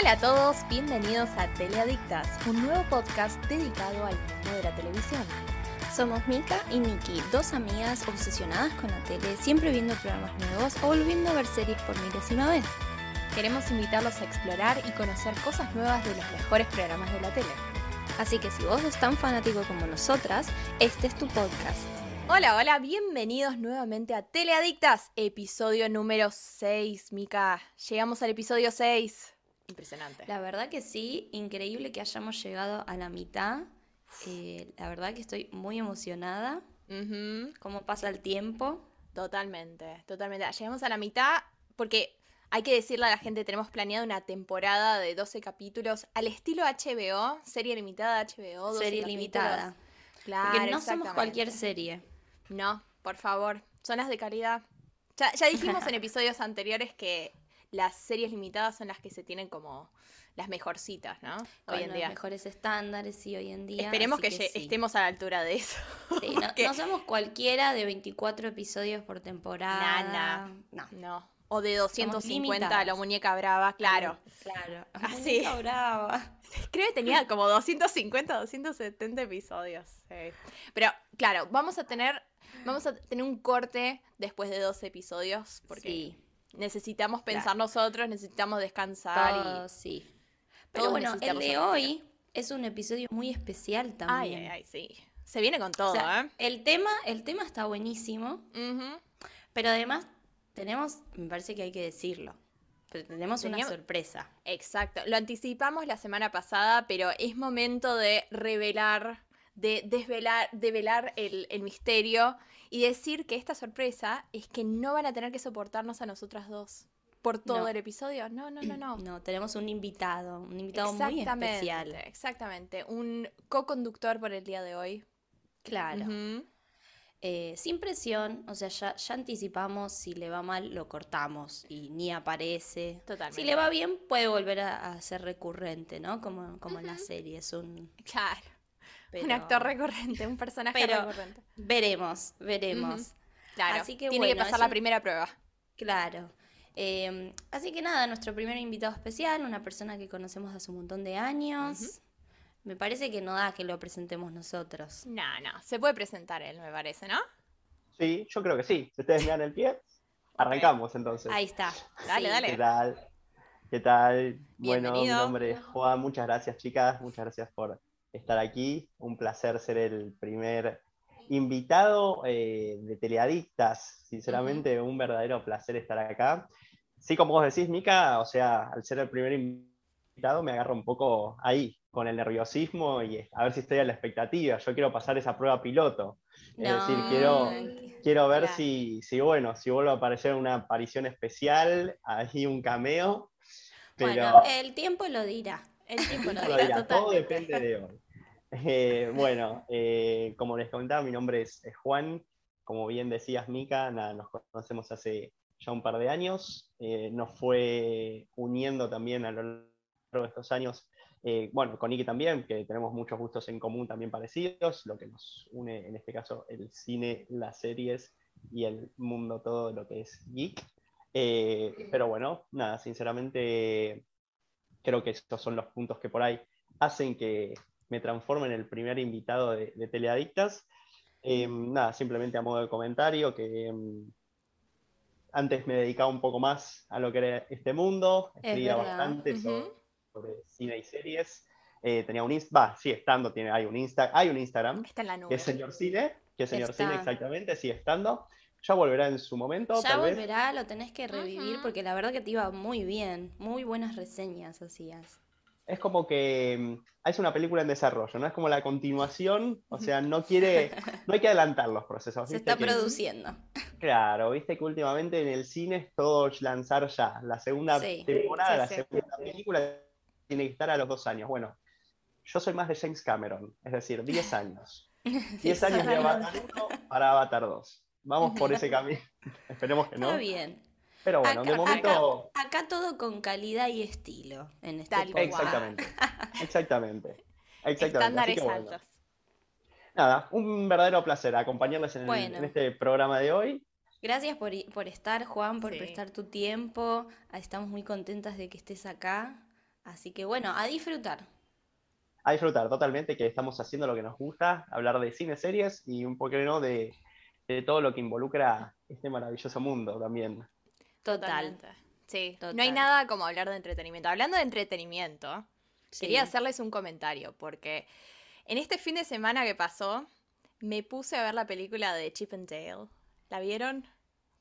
Hola a todos, bienvenidos a Teleadictas, un nuevo podcast dedicado al mundo de la televisión. Somos Mika y Nikki, dos amigas obsesionadas con la tele, siempre viendo programas nuevos o volviendo a ver series por milésima vez. Queremos invitarlos a explorar y conocer cosas nuevas de los mejores programas de la tele. Así que si vos sos tan fanático como nosotras, este es tu podcast. Hola, hola, bienvenidos nuevamente a Teleadictas, episodio número 6, Mika. Llegamos al episodio 6. Impresionante. La verdad que sí, increíble que hayamos llegado a la mitad. Eh, la verdad que estoy muy emocionada. Cómo pasa el tiempo. Totalmente, totalmente. Llegamos a la mitad porque hay que decirle a la gente, tenemos planeado una temporada de 12 capítulos al estilo HBO, serie limitada HBO. 12 serie capítulos. limitada. Claro, Porque no somos cualquier serie. No, por favor, son las de calidad. Ya, ya dijimos en episodios anteriores que las series limitadas son las que se tienen como las mejorcitas, ¿no? Hoy en los día. mejores estándares y hoy en día. Esperemos que, sí. estemos a la altura de eso. Sí, no, somos cualquiera de 24 episodios por temporada. Nah, No. No. O de 250 a la muñeca brava, claro. Claro. Así. Muñeca brava. Creo que tenía como 250, 270 episodios. sí. Pero claro, vamos a tener vamos a tener un corte después de 12 episodios porque Sí. Necesitamos Claro. pensar nosotros, necesitamos descansar todo, y sí. Pero todos bueno, el de hoy es un episodio muy especial Ay, también. ay, ay, sí. Se viene con todo, O sea, ¿eh? el tema, el tema está buenísimo, pero además tenemos, me parece que hay que decirlo, pero tenemos una sorpresa. Exacto. Lo anticipamos la semana pasada, pero es momento de revelar, de desvelar, develar el, el misterio y decir que esta sorpresa es que no van a tener que soportarnos a nosotras dos por todo No. el episodio. No, no, no, no. No, tenemos un invitado, un invitado muy especial. exactamente. Un co-conductor por el día de hoy. Claro. Eh, sin presión, o sea, ya, ya anticipamos, si le va mal, lo cortamos y ni aparece. Totalmente. Si le va bien, puede volver a, a ser recurrente, ¿no? Como, como en la serie, es un... Claro. Un actor recurrente, un personaje pero- recurrente. Veremos, veremos. Claro. Así que Tiene que pasar la primera prueba. Claro. Eh, así que nada, nuestro primer invitado especial, una persona que conocemos hace un montón de años. Me parece que no da que lo presentemos nosotros. No, no. Se puede presentar él, me parece, ¿no? Sí, yo creo que sí. Si ustedes me dan el pie, arrancamos entonces. Ahí está. Dale, sí. dale. ¿Qué tal? ¿Qué tal? Bueno, mi Bienvenido. nombre es Juan. Muchas gracias, chicas. Muchas gracias por estar aquí. Un placer ser el primer invitado eh, de Teleadictas. Sinceramente, un verdadero placer estar acá. Sí, como vos decís, Mica, o sea, al ser el primer invitado me agarro un poco ahí, con el nerviosismo y a ver si estoy a la expectativa. Yo quiero pasar esa prueba piloto. Es decir, quiero, quiero ver Claro. si, si, bueno, si vuelvo a aparecer una aparición especial, ahí un cameo. Pero Bueno, el tiempo lo dirá. El tiempo lo dirá dirá, todo depende de hoy. Eh, bueno, eh, como les comentaba, mi nombre es es Juan. Como bien decías, Mica, nada, nos conocemos hace ya un par de años. Eh, nos fue uniendo también a lo largo de estos años eh, bueno, con Ike también, que tenemos muchos gustos en común también parecidos, lo que nos une en este caso el cine, las series y el mundo todo lo que es geek. Pero bueno, nada, sinceramente creo que estos son los puntos que por ahí hacen que me transforme en el primer invitado de, de Teleadictas. Eh, nada, simplemente a modo de comentario que mm, antes me dedicaba un poco más a lo que era este mundo, Es escribía verdad. bastante Ujú. sobre, sobre cine y series. Eh, tenía un Instagram, va, sigue estando, tiene, hay, un Insta, hay un Instagram, Está en la que nube. es Señor Cine, que es Señor Cine Está. exactamente, sigue estando. Ya volverá en su momento, Ya tal vez. volverá, lo tenés que revivir porque la verdad que te iba muy bien. Muy buenas reseñas hacías. Es como que mm, es una película en desarrollo, no es como la continuación, o sea, no quiere, no hay que adelantar los procesos. Se está Que- produciendo. Claro, viste que últimamente en el cine es todo lanzar ya. La segunda Sí. temporada, Sí, la sí. segunda película tiene que estar a los dos años. Bueno, yo soy más de James Cameron, es decir, 10 años. 10 años de Avatar 1 para Avatar 2. Vamos por ese camino. Esperemos que no. Está bien. Pero bueno, de momento. Acá todo con calidad y estilo en este Tal. Exactamente. Exactamente. Exactamente. Así Estándares que bueno. altos. Nada, un verdadero placer acompañarles en, el- Bueno. en este programa de hoy. Gracias por, por estar, Juan, por Sí. prestar tu tiempo. Ah, Estamos muy contentas de que estés acá. Así que bueno, a disfrutar. A disfrutar totalmente, que estamos haciendo lo que nos gusta, hablar de cine, series y un poquito de, de todo lo que involucra este maravilloso mundo también. Total. Totalmente. Sí, no hay nada como hablar de entretenimiento. Hablando de entretenimiento, Sí. quería hacerles un comentario porque en este fin de semana que pasó, me puse a ver la película de Chip and Dale. ¿La vieron?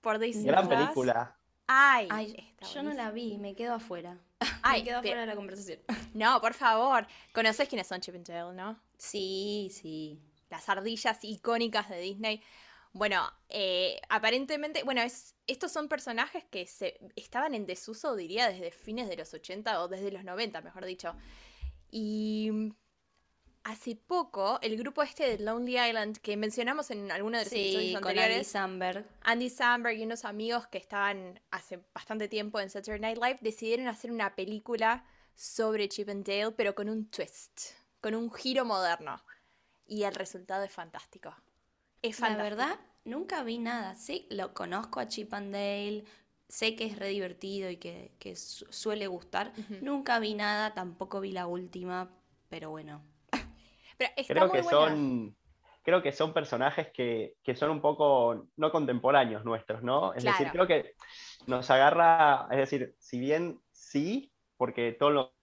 Por Disney Gran Plus. película. Ay, Ay, yo no la vi, me quedo afuera. Ay, me quedo afuera de la conversación. No, por favor. ¿Conoces quiénes son Chip and Dale, no? Sí, sí. Las ardillas icónicas de Disney. Bueno, eh, aparentemente, bueno, es, estos son personajes que se estaban en desuso, diría, desde fines de los 80 o desde los 90, mejor dicho. Y hace poco, el grupo este de Lonely Island, que mencionamos en alguno de los Sí, episodios con Andy anteriores, Samberg. Andy Samberg y unos amigos que estaban hace bastante tiempo en Saturday Night Live decidieron hacer una película sobre Chip and Dale, pero con un twist, con un giro moderno. Y el resultado es fantástico. Es La verdad, nunca vi nada. Sí, lo conozco a Chip and Dale, sé que es re divertido y que, que su- suele gustar. Nunca vi nada, tampoco vi la última, pero bueno. Pero está Creo muy que buena. son, creo que son personajes que, que son un poco no contemporáneos nuestros, ¿no? Es decir, creo que nos agarra, es decir, si bien sí, porque todo lo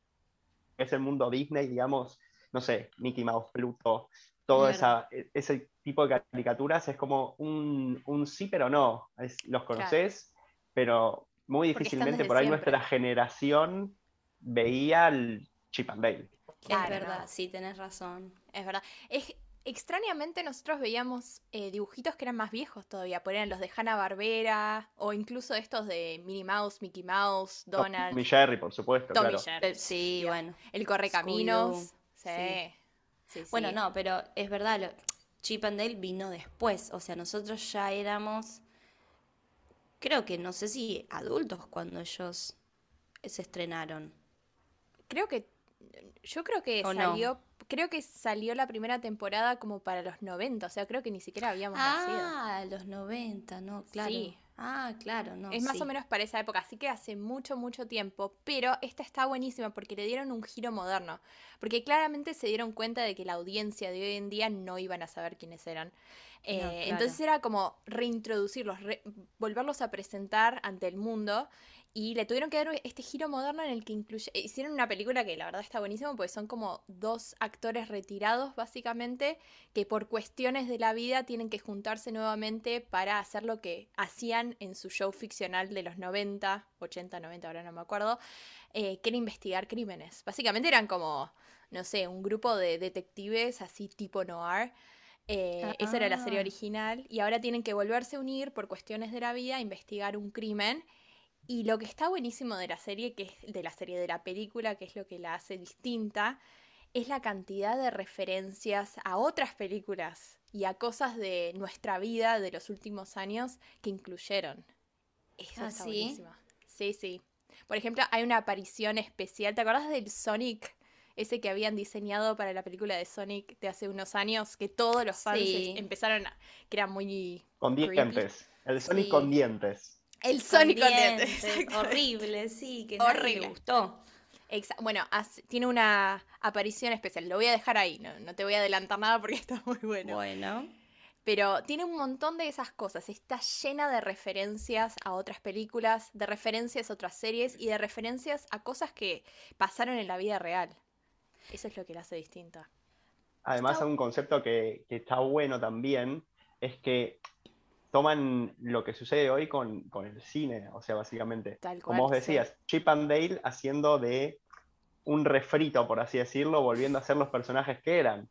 que es el mundo Disney, digamos, no sé, Mickey Mouse, Pluto, todo Claro. esa, e- ese tipo de caricaturas es como un, un sí pero no. Es- los conoces, pero muy difícilmente por ahí siempre. nuestra generación veía el Chip and Dale. Claro, es verdad, sí, tenés razón. Es verdad. Es, extrañamente nosotros veíamos eh, dibujitos que eran más viejos todavía, por eran los de Hanna-Barbera o incluso estos de Minnie Mouse, Mickey Mouse, Donald, Tom y Jerry, por supuesto, claro. Jerry. Eh, sí, bueno. El Correcaminos. Sí. Sí. Sí, sí. Bueno, no, pero es verdad, lo- Chip and Dale vino después, o sea, nosotros ya éramos, creo que no sé si adultos cuando ellos se estrenaron. Creo que. Yo creo que salió. Creo que salió la primera temporada como para los 90, o sea, creo que ni siquiera habíamos nacido. Ah, los 90, no, claro. Sí. Ah, claro, no. Es más sí. o menos para esa época, así que hace mucho, mucho tiempo, pero esta está buenísima porque le dieron un giro moderno, porque claramente se dieron cuenta de que la audiencia de hoy en día no iban a saber quiénes eran. Eh, claro. Entonces era como reintroducirlos, re- volverlos a presentar ante el mundo y le tuvieron que dar este giro moderno en el que incluye, eh, hicieron una película que la verdad está buenísima porque son como dos actores retirados básicamente que por cuestiones de la vida tienen que juntarse nuevamente para hacer lo que hacían en su show ficcional de los 90, 80, 90, ahora no me acuerdo, eh, que era investigar crímenes. Básicamente eran como, no sé, un grupo de detectives así tipo noir. Eh, Esa era la serie Ah. original y ahora tienen que volverse a unir por cuestiones de la vida a investigar un crimen. Y lo que está buenísimo de la serie, que es de la serie de la película, que es lo que la hace distinta, es la cantidad de referencias a otras películas y a cosas de nuestra vida de los últimos años que incluyeron. Eso Ah, está ¿sí? buenísimo. Sí, sí. Por ejemplo, hay una aparición especial. ¿Te acordás del Sonic? Ese que habían diseñado para la película de Sonic de hace unos años, que todos los fans Sí. empezaron a. que era muy. Con creepy. dientes. El Sonic Sí. con dientes. El Sonic con dientes, dientes, exactamente. Horrible, sí, que nadie le Horrible. gustó. Exa- bueno, tiene una aparición especial. Lo voy a dejar ahí, no, no te voy a adelantar nada porque está muy bueno. Bueno. Pero tiene un montón de esas cosas. Está llena de referencias a otras películas, de referencias a otras series y de referencias a cosas que pasaron en la vida real. Eso es lo que la hace distinta. Además, Está- un concepto que, que está bueno también es que toman lo que sucede hoy con, con el cine, o sea, básicamente. Tal Como vos cual, sí. decías, Chip and Dale haciendo de un refrito, por así decirlo, volviendo a ser los personajes que eran,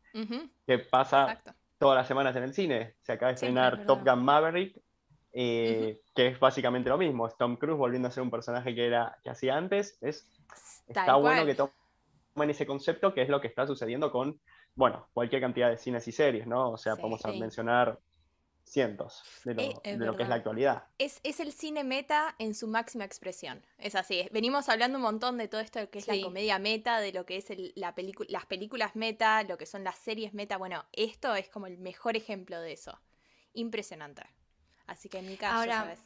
que pasa exacto. todas las semanas en el cine. Se acaba de Sí, estrenar es Top. Gun Maverick, eh, que es básicamente lo mismo. Es Tom Cruise volviendo a ser un personaje que, era, que hacía antes. Es, está bueno que tomen ese concepto, que es lo que está sucediendo con, bueno, cualquier cantidad de cines y series, ¿no? O sea, Sí. podemos a Sí. mencionar cientos de lo, Eh, es de lo que es la actualidad. Es, es el cine meta en su máxima expresión. Es así. Venimos hablando un montón de todo esto que es la comedia meta, de lo que es el- la pelicu- las películas meta, lo que son las series meta. Bueno, esto es como el mejor ejemplo de eso. Impresionante. Así que en mi caso, Ahora, sabes.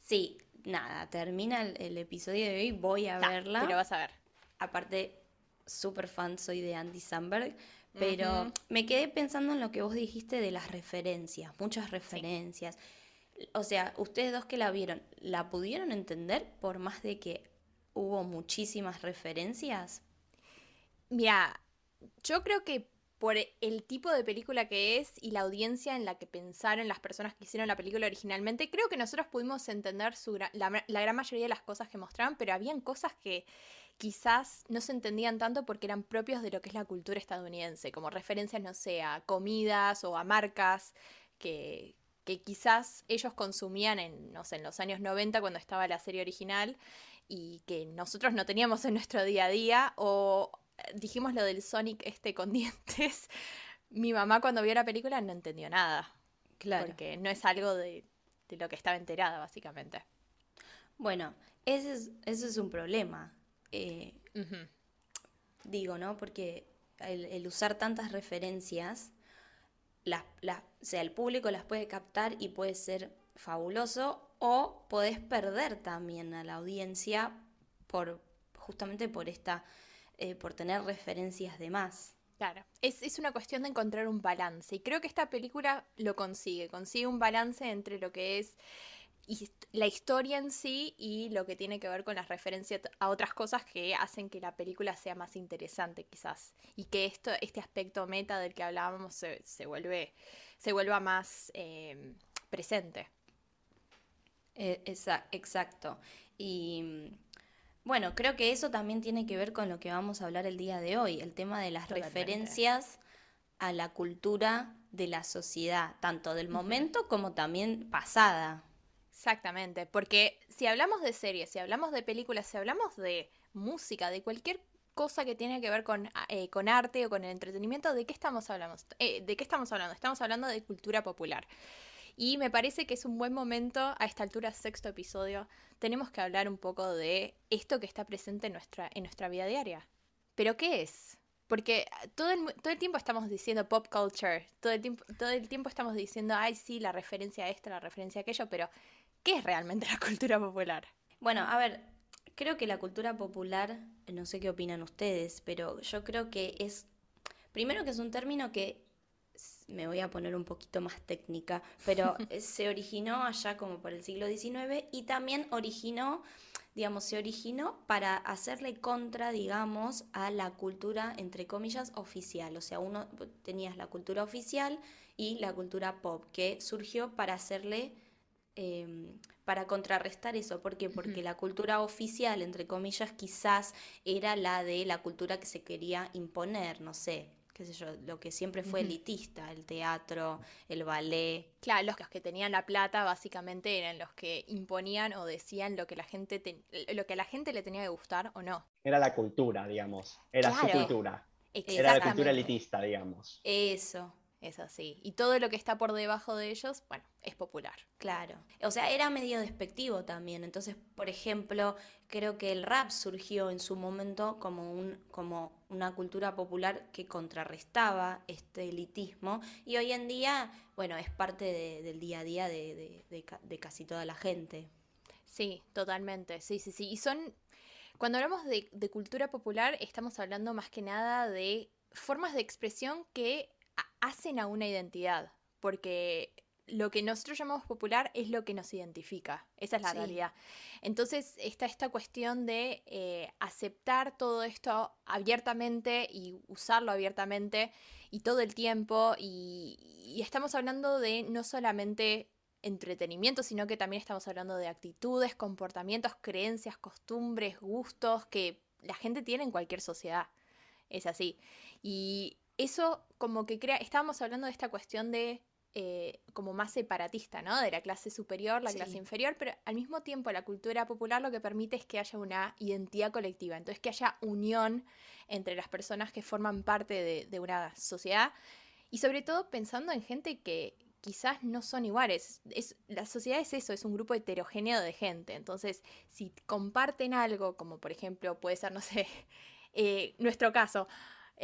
Sí, nada, termina el, el episodio de hoy, voy a verla. Te lo vas a ver. aparte, súper fan soy de Andy Samberg, pero me quedé pensando en lo que vos dijiste de las referencias, muchas referencias. O sea, ustedes dos que la vieron, ¿la pudieron entender por más de que hubo muchísimas referencias? Mira, yo creo que por el tipo de película que es y la audiencia en la que pensaron las personas que hicieron la película originalmente, creo que nosotros pudimos entender la, la, gran mayoría de las cosas que mostraban, pero habían cosas que quizás no se entendían tanto porque eran propios de lo que es la cultura estadounidense, como referencias, no sé, a comidas o a marcas que, que quizás ellos consumían en, no sé, en los años 90 cuando estaba la serie original y que nosotros no teníamos en nuestro día a día o dijimos lo del Sonic este con dientes, mi mamá cuando vio la película no entendió nada. Claro. Porque no es algo de, lo que estaba enterada, básicamente. Bueno, ese es, es un problema. Eh, digo, ¿no? Porque el, usar tantas referencias, las, sea, el público las puede captar y puede ser fabuloso o podés perder también a la audiencia por justamente por esta eh, por tener referencias de más. Claro, es, es, una cuestión de encontrar un balance y creo que esta película lo consigue, consigue un balance entre lo que es la historia en sí y lo que tiene que ver con las referencias a otras cosas que hacen que la película sea más interesante quizás y que esto, este aspecto meta del que hablábamos se, se vuelve, se vuelva más eh, presente. Eh, exacto. Y bueno, creo que eso también tiene que ver con lo que vamos a hablar el día de hoy, el tema de las referencias a la cultura de la sociedad, tanto del momento como también pasada. Exactamente, porque si hablamos de series, si hablamos de películas, si hablamos de música, de cualquier cosa que tiene que ver con, eh, con arte o con el entretenimiento, ¿de qué estamos hablando? Eh, ¿De qué estamos hablando? Estamos hablando de cultura popular. Y me parece que es un buen momento, a esta altura, sexto episodio, tenemos que hablar un poco de esto que está presente en nuestra, en nuestra vida diaria. ¿Pero qué es? Porque todo el, todo el tiempo estamos diciendo pop culture, todo el, tiempo, todo el tiempo estamos diciendo, ay, sí, la referencia a esto, la referencia a aquello, pero ¿qué es realmente la cultura popular? Bueno, a ver, creo que la cultura popular, no sé qué opinan ustedes, pero yo creo que es, primero que es un término que me voy a poner un poquito más técnica, pero se originó allá como por el siglo XIX y también originó, digamos, se originó para hacerle contra, digamos, a la cultura, entre comillas, oficial. O sea, uno tenías la cultura oficial y la cultura pop, que surgió para hacerle... Em, para contrarrestar eso. ¿Por qué? Porque la cultura oficial, entre comillas, quizás era la de la cultura que se quería imponer, no sé, qué sé yo, lo que siempre fue elitista, el teatro, el ballet. Claro, los que tenían la plata básicamente eran los que imponían o decían lo que la gente lo que a la gente le tenía que gustar o no. Era la cultura, digamos, era su cultura. Era la cultura elitista, digamos. Eso. Es así. Y todo lo que está por debajo de ellos, bueno, es popular. Claro. O sea, era medio despectivo también. Entonces, por ejemplo, creo que el rap surgió en su momento como, un, como una cultura popular que contrarrestaba este elitismo. Y hoy en día, bueno, es parte del día a día de, de casi toda la gente. Sí, totalmente. Sí, sí, sí. Y son. Cuando hablamos de cultura popular, estamos hablando más que nada de formas de expresión que hacen a una identidad, porque lo que nosotros llamamos popular es lo que nos identifica, esa es la realidad. Entonces está esta cuestión de eh, aceptar todo esto abiertamente y usarlo abiertamente y todo el tiempo y, y estamos hablando de no solamente entretenimiento, sino que también estamos hablando de actitudes, comportamientos, creencias, costumbres, gustos que la gente tiene en cualquier sociedad. Es así. Y eso como que crea, estábamos hablando de esta cuestión de eh, como más separatista, ¿no? De la clase superior, la clase inferior, pero al mismo tiempo la cultura popular lo que permite es que haya una identidad colectiva, entonces que haya unión entre las personas que forman parte de, una sociedad y sobre todo pensando en gente que quizás no son iguales. Es, la sociedad es eso, es un grupo heterogéneo de gente, entonces si comparten algo, como por ejemplo puede ser, no sé, eh, nuestro caso,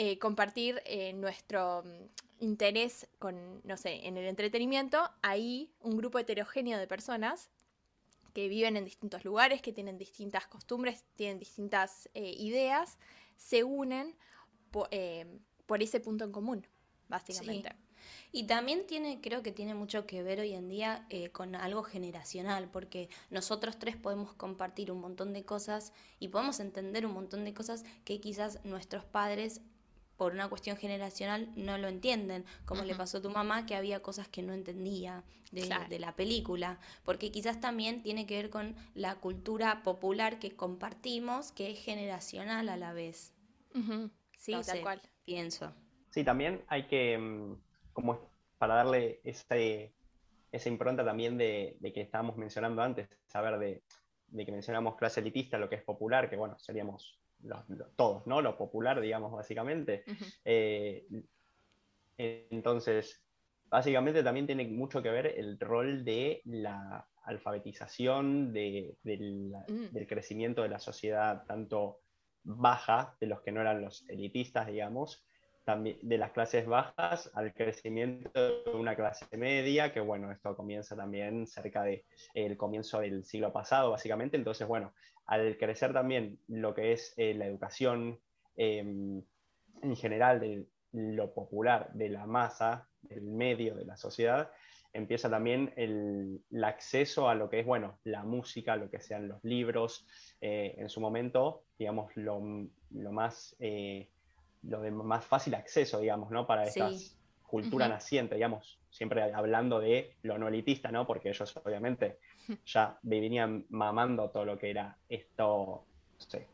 eh, compartir eh, nuestro mm, interés con, no sé, en el entretenimiento, ahí un grupo heterogéneo de personas que viven en distintos lugares, que tienen distintas costumbres, tienen distintas eh, ideas, se unen por, ese punto en común, básicamente. Y también tiene, creo que tiene mucho que ver hoy en día con algo generacional, porque nosotros tres podemos compartir un montón de cosas y podemos entender un montón de cosas que quizás nuestros padres por una cuestión generacional no lo entienden, como le pasó a tu mamá que había cosas que no entendía de, la película, porque quizás también tiene que ver con la cultura popular que compartimos, que es generacional a la vez. Sí, tal cual. Pienso. Sí, también hay que, mm, como para darle ese, esa impronta también de, que estábamos mencionando antes, saber de, de que mencionamos clase elitista, lo que es popular, que bueno, seríamos todos, ¿no? Lo popular, digamos, básicamente. Eh, entonces, básicamente también tiene mucho que ver el rol de la alfabetización, de, mm. del crecimiento de la sociedad, tanto baja, de los que no eran los elitistas, digamos, de las clases bajas al crecimiento de una clase media, que bueno, esto comienza también cerca del el comienzo del siglo pasado, básicamente. Entonces, bueno, al crecer también lo que es eh, la educación em, en general de lo popular, de la masa, del medio, de la sociedad, empieza también el, acceso a lo que es, bueno, la música, lo que sean los libros, eh, en su momento, digamos, lo, más... Eh, lo de más fácil acceso, digamos, ¿no? Para esta cultura naciente, digamos, siempre hablando de lo no elitista, ¿no? Porque ellos obviamente ya venían mamando todo lo que era esto, no sé,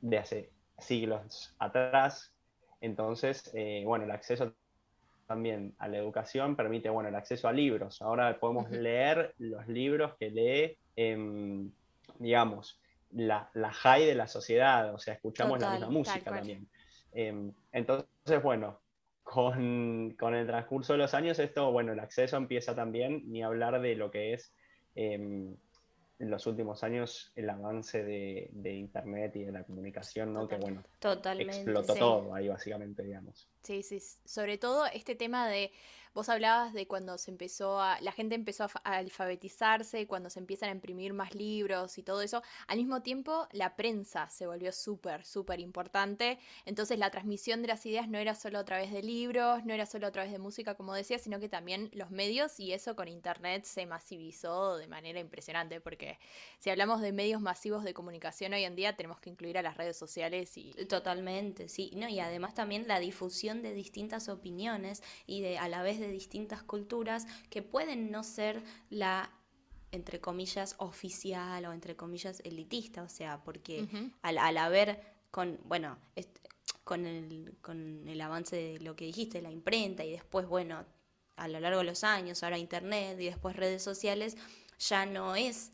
de hace siglos atrás. Entonces, eh, bueno, el acceso también a la educación permite, bueno, el acceso a libros. Ahora podemos leer los libros que lee, em, digamos, la, la high de la sociedad, o sea, escuchamos la misma música también. Em, entonces, bueno, con, el transcurso de los años, esto, bueno, el acceso empieza también, ni hablar de lo que es em, en los últimos años el avance de, Internet y de la comunicación, ¿no? que bueno, explotó todo ahí básicamente, digamos. Sí, sí, sobre todo este tema de Vos hablabas de cuando se empezó a, la gente empezó a, alfabetizarse, cuando se empiezan a imprimir más libros y todo eso. Al mismo tiempo, la prensa se volvió súper, súper importante. Entonces, la transmisión de las ideas no era solo a través de libros, no era solo a través de música, como decía, sino que también los medios y eso con Internet se masivizó de manera impresionante, porque si hablamos de medios masivos de comunicación hoy en día, tenemos que incluir a las redes sociales y... Totalmente, sí. No, y además también la difusión de distintas opiniones y de a la vez de distintas culturas que pueden no ser la entre comillas oficial o entre comillas elitista, o sea, porque al, haber con, bueno, con el, con el avance de lo que dijiste, la imprenta y después, bueno, a lo largo de los años, ahora internet y después redes sociales, ya no es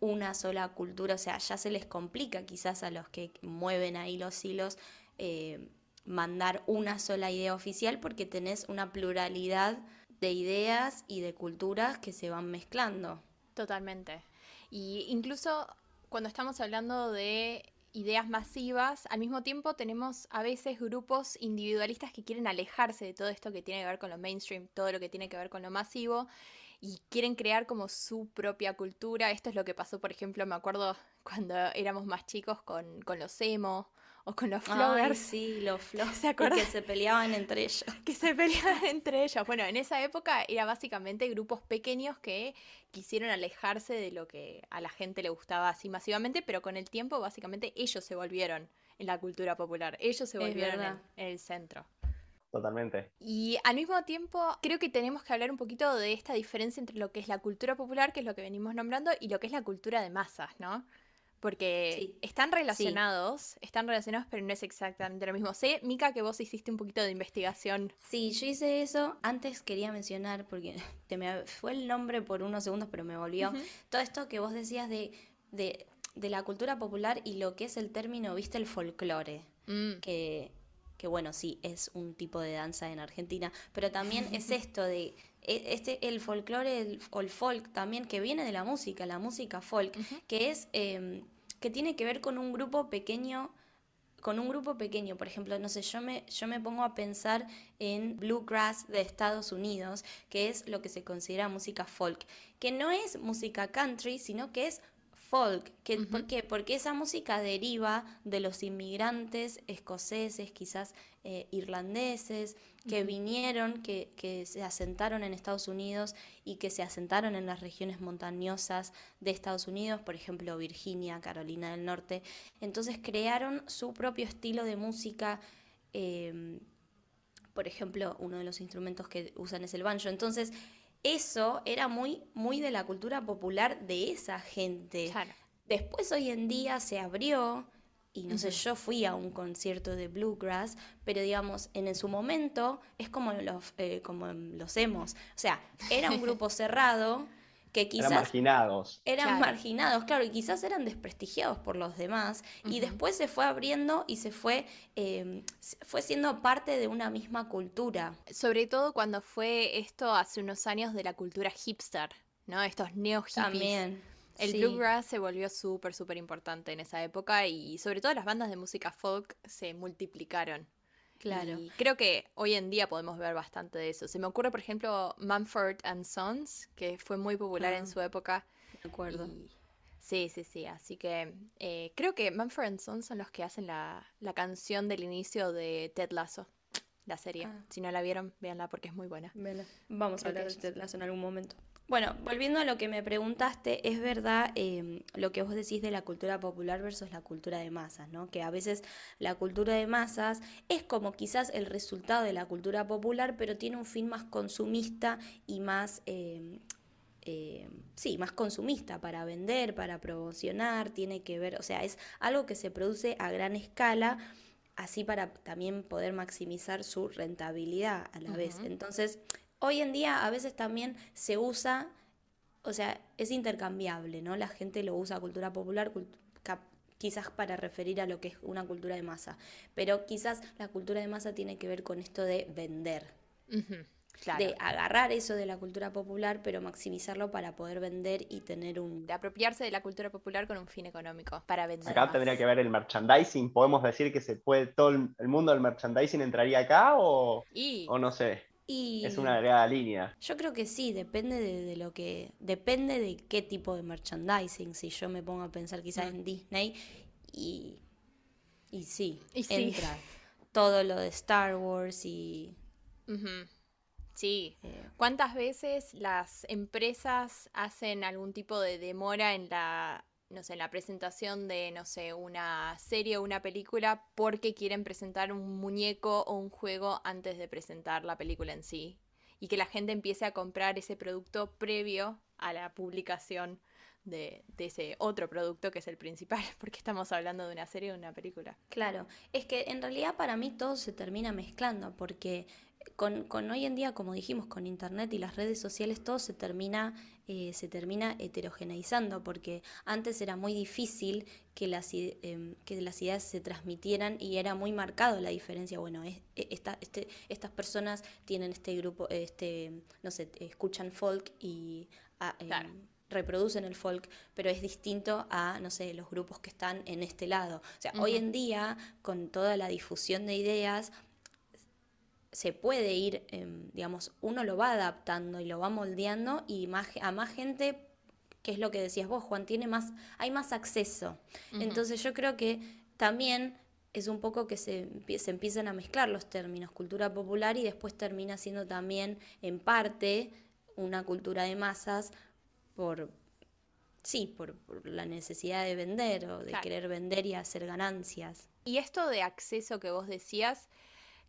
una sola cultura, o sea, ya se les complica quizás a los que mueven ahí los hilos eh, mandar una sola idea oficial porque tenés una pluralidad de ideas y de culturas que se van mezclando. Totalmente. Y incluso cuando estamos hablando de ideas masivas, al mismo tiempo tenemos a veces grupos individualistas que quieren alejarse de todo esto que tiene que ver con lo mainstream, todo lo que tiene que ver con lo masivo, y quieren crear como su propia cultura. Esto es lo que pasó, por ejemplo, me acuerdo cuando éramos más chicos con, con los emo o con los floggers. sí, los floggers. ¿Se acuerdan? que se peleaban entre ellos. Que se peleaban entre ellos. Bueno, en esa época era básicamente grupos pequeños que quisieron alejarse de lo que a la gente le gustaba así masivamente, pero con el tiempo básicamente ellos se volvieron en la cultura popular. Ellos se volvieron en, el centro. Totalmente. Y al mismo tiempo, creo que tenemos que hablar un poquito de esta diferencia entre lo que es la cultura popular, que es lo que venimos nombrando, y lo que es la cultura de masas, ¿no? Porque están relacionados, están relacionados, pero no es exactamente lo mismo. Sé, Mica, que vos hiciste un poquito de investigación. Sí, yo hice eso. Antes quería mencionar, porque te me fue el nombre por unos segundos, pero me volvió. Todo esto que vos decías de, de, la cultura popular y lo que es el término, viste, el folclore. Mm. Que, que, bueno, sí, es un tipo de danza en Argentina, pero también es esto de este, el folclore o el folk también, que viene de la música, la música folk, que es em, que tiene que ver con un grupo pequeño con un grupo pequeño, por ejemplo, no sé, yo me, yo me pongo a pensar en bluegrass de Estados Unidos, que es lo que se considera música folk, que no es música country, sino que es folk. Que, ¿Por qué? Porque esa música deriva de los inmigrantes escoceses, quizás eh, irlandeses, que vinieron, que, que, se asentaron en Estados Unidos y que se asentaron en las regiones montañosas de Estados Unidos, por ejemplo Virginia, Carolina del Norte. Entonces crearon su propio estilo de música. Em, por ejemplo, uno de los instrumentos que usan es el banjo. Entonces, eso era muy, muy de la cultura popular de esa gente. Después hoy en día se abrió, y no sé, yo fui a un concierto de bluegrass, pero digamos, en, su momento es como los, eh, como los hemos. O sea, era un grupo cerrado que quizás eran marginados. Eran marginados, claro, y quizás eran desprestigiados por los demás. Y después se fue abriendo y se fue, em, fue siendo parte de una misma cultura. Sobre todo cuando fue esto hace unos años de la cultura hipster, ¿no? Estos neo hippies. También. El bluegrass se volvió súper, súper importante en esa época y sobre todo las bandas de música folk se multiplicaron. Claro. Y creo que hoy en día podemos ver bastante de eso. Se me ocurre, por ejemplo, Mumford and Sons, que fue muy popular en ah, su época. De acuerdo. Sí, sí, sí. Así que eh, creo que Mumford and Sons son los que hacen la, canción del inicio de Ted Lasso, la serie. Ah. Si no la vieron, véanla porque es muy buena. Vamos a hablar de Ted Lasso en algún momento. Bueno, volviendo a lo que me preguntaste, es verdad em, lo que vos decís de la cultura popular versus la cultura de masas, ¿no? Que a veces la cultura de masas es como quizás el resultado de la cultura popular, pero tiene un fin más consumista y más, em, sí, más consumista para vender, para promocionar, tiene que ver, o sea, es algo que se produce a gran escala así para también poder maximizar su rentabilidad a la vez. Entonces, hoy en día a veces también se usa, o sea, es intercambiable, ¿no? La gente lo usa cultura popular, quizás para referir a lo que es una cultura de masa, pero quizás la cultura de masa tiene que ver con esto de vender. De agarrar eso de la cultura popular, pero maximizarlo para poder vender y tener un... De apropiarse de la cultura popular con un fin económico, para vender. Acá tendría que ver el merchandising. ¿Podemos decir que se puede todo el mundo del merchandising entraría acá o, o no sé? Es una delgada línea. Yo creo que sí, depende de, lo que. Depende de qué tipo de merchandising. Si yo me pongo a pensar quizás mm. en Disney y. Y sí, entra todo lo de Star Wars y. Sí. Eh. ¿Cuántas veces las empresas hacen algún tipo de demora en la no sé, la presentación de, no sé, una serie o una película porque quieren presentar un muñeco o un juego antes de presentar la película en sí. Y que la gente empiece a comprar ese producto previo a la publicación de, de, ese otro producto que es el principal, porque estamos hablando de una serie o una película. Claro, es que en realidad para mí todo se termina mezclando, porque con, con, hoy en día, como dijimos, con internet y las redes sociales, todo se termina, eh, se termina heterogeneizando, porque antes era muy difícil que las, em, que las ideas se transmitieran y era muy marcado la diferencia. Bueno, es, e, esta, este, estas personas tienen este grupo, este, no sé, escuchan folk y ah, em, reproducen el folk, pero es distinto a, no sé, los grupos que están en este lado. O sea, hoy en día, con toda la difusión de ideas, se puede ir, em, digamos, uno lo va adaptando y lo va moldeando y más, a más gente, que es lo que decías vos, Juan, tiene más, hay más acceso. Entonces yo creo que también es un poco que se, se, empiezan a mezclar los términos, cultura popular y después termina siendo también en parte una cultura de masas por, sí, por, la necesidad de vender o de querer vender y hacer ganancias. Y esto de acceso que vos decías,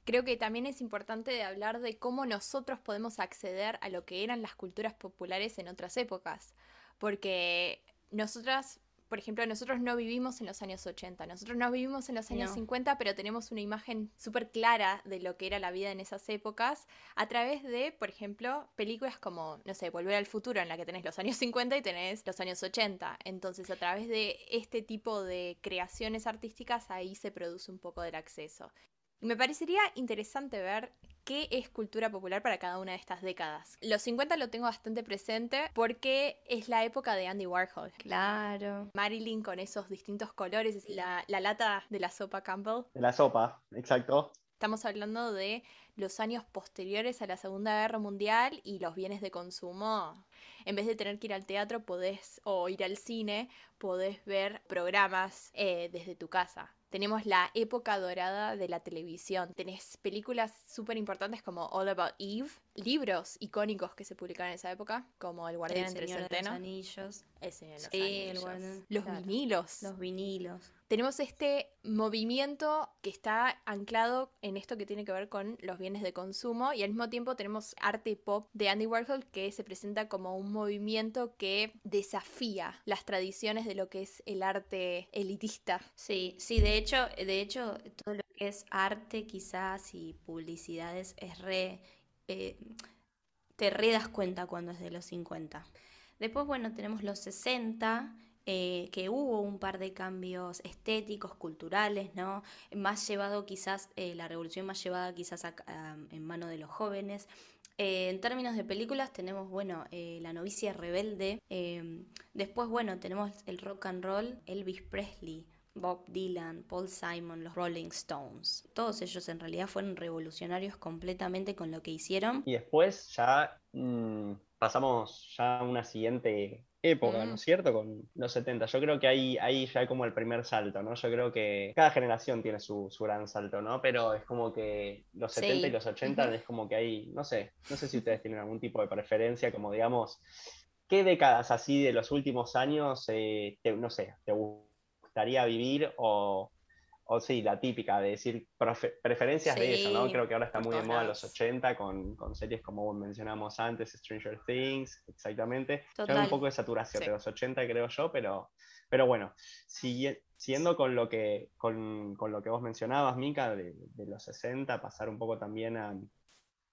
creo que también es importante hablar de cómo nosotros podemos acceder a lo que eran las culturas populares en otras épocas. Porque nosotras, por ejemplo, nosotros no vivimos en los años 80, nosotros no vivimos en los años 50, pero tenemos una imagen súper clara de lo que era la vida en esas épocas a través de, por ejemplo, películas como, no sé, Volver al futuro, en la que tenés los años 50 y tenés los años 80. Entonces, a través de este tipo de creaciones artísticas, ahí se produce un poco del acceso. Me parecería interesante ver qué es cultura popular para cada una de estas décadas. Los 50 lo tengo bastante presente porque es la época de Andy Warhol. Claro. Marilyn con esos distintos colores, la, la lata de la sopa Campbell. De la sopa, exacto. Estamos hablando de los años posteriores a la Segunda Guerra Mundial y los bienes de consumo. En vez de tener que ir al teatro podés, o ir al cine, podés ver programas eh, desde tu casa. Tenemos la época dorada de la televisión. Tenés películas súper importantes como All About Eve, libros icónicos que se publicaron en esa época, como El Guardián El entre el Señor de los Centeno. Anillos. El Señor de los Sí, el Anillos. Los claro. vinilos. Los vinilos. Tenemos este movimiento que está anclado en esto que tiene que ver con los bienes de consumo y al mismo tiempo tenemos arte pop de Andy Warhol que se presenta como un movimiento que desafía las tradiciones de lo que es el arte elitista. Sí, sí, de hecho, de hecho, todo lo que es arte quizás y publicidades es re, eh, te re das cuenta cuando es de los 50. Después, bueno, tenemos los 60, eh, que hubo un par de cambios estéticos, culturales, ¿no? Más llevado quizás, eh, la revolución más llevada quizás a- a- en mano de los jóvenes. Eh, en términos de películas tenemos, bueno, La novicia rebelde. después, bueno, tenemos el rock and roll, Elvis Presley, Bob Dylan, Paul Simon, los Rolling Stones. Todos ellos en realidad fueron revolucionarios completamente con lo que hicieron. Y después ya mm, pasamos ya a una siguiente época, ¿no Mm. es cierto? Con los 70. Yo creo que ahí, ahí ya hay como el primer salto, ¿no? Yo creo que cada generación tiene su, su gran salto, ¿no? Pero es como que los 70 y los 80 Ujú. es como que hay, no sé, no sé si ustedes tienen algún tipo de preferencia, como digamos, ¿qué décadas así de los últimos años, eh, te- no sé, te gustaría vivir o... O sí, la típica de decir preferencias de eso, ¿no? Creo que ahora está muy de moda los 80 con, con series como mencionamos antes, Stranger Things, exactamente. Ya Total. un poco de saturación Sí. de los 80, creo yo, pero, pero bueno, sigue- siguiendo con lo que, con, con lo que vos mencionabas, Mica, de, de los 60, pasar un poco también a,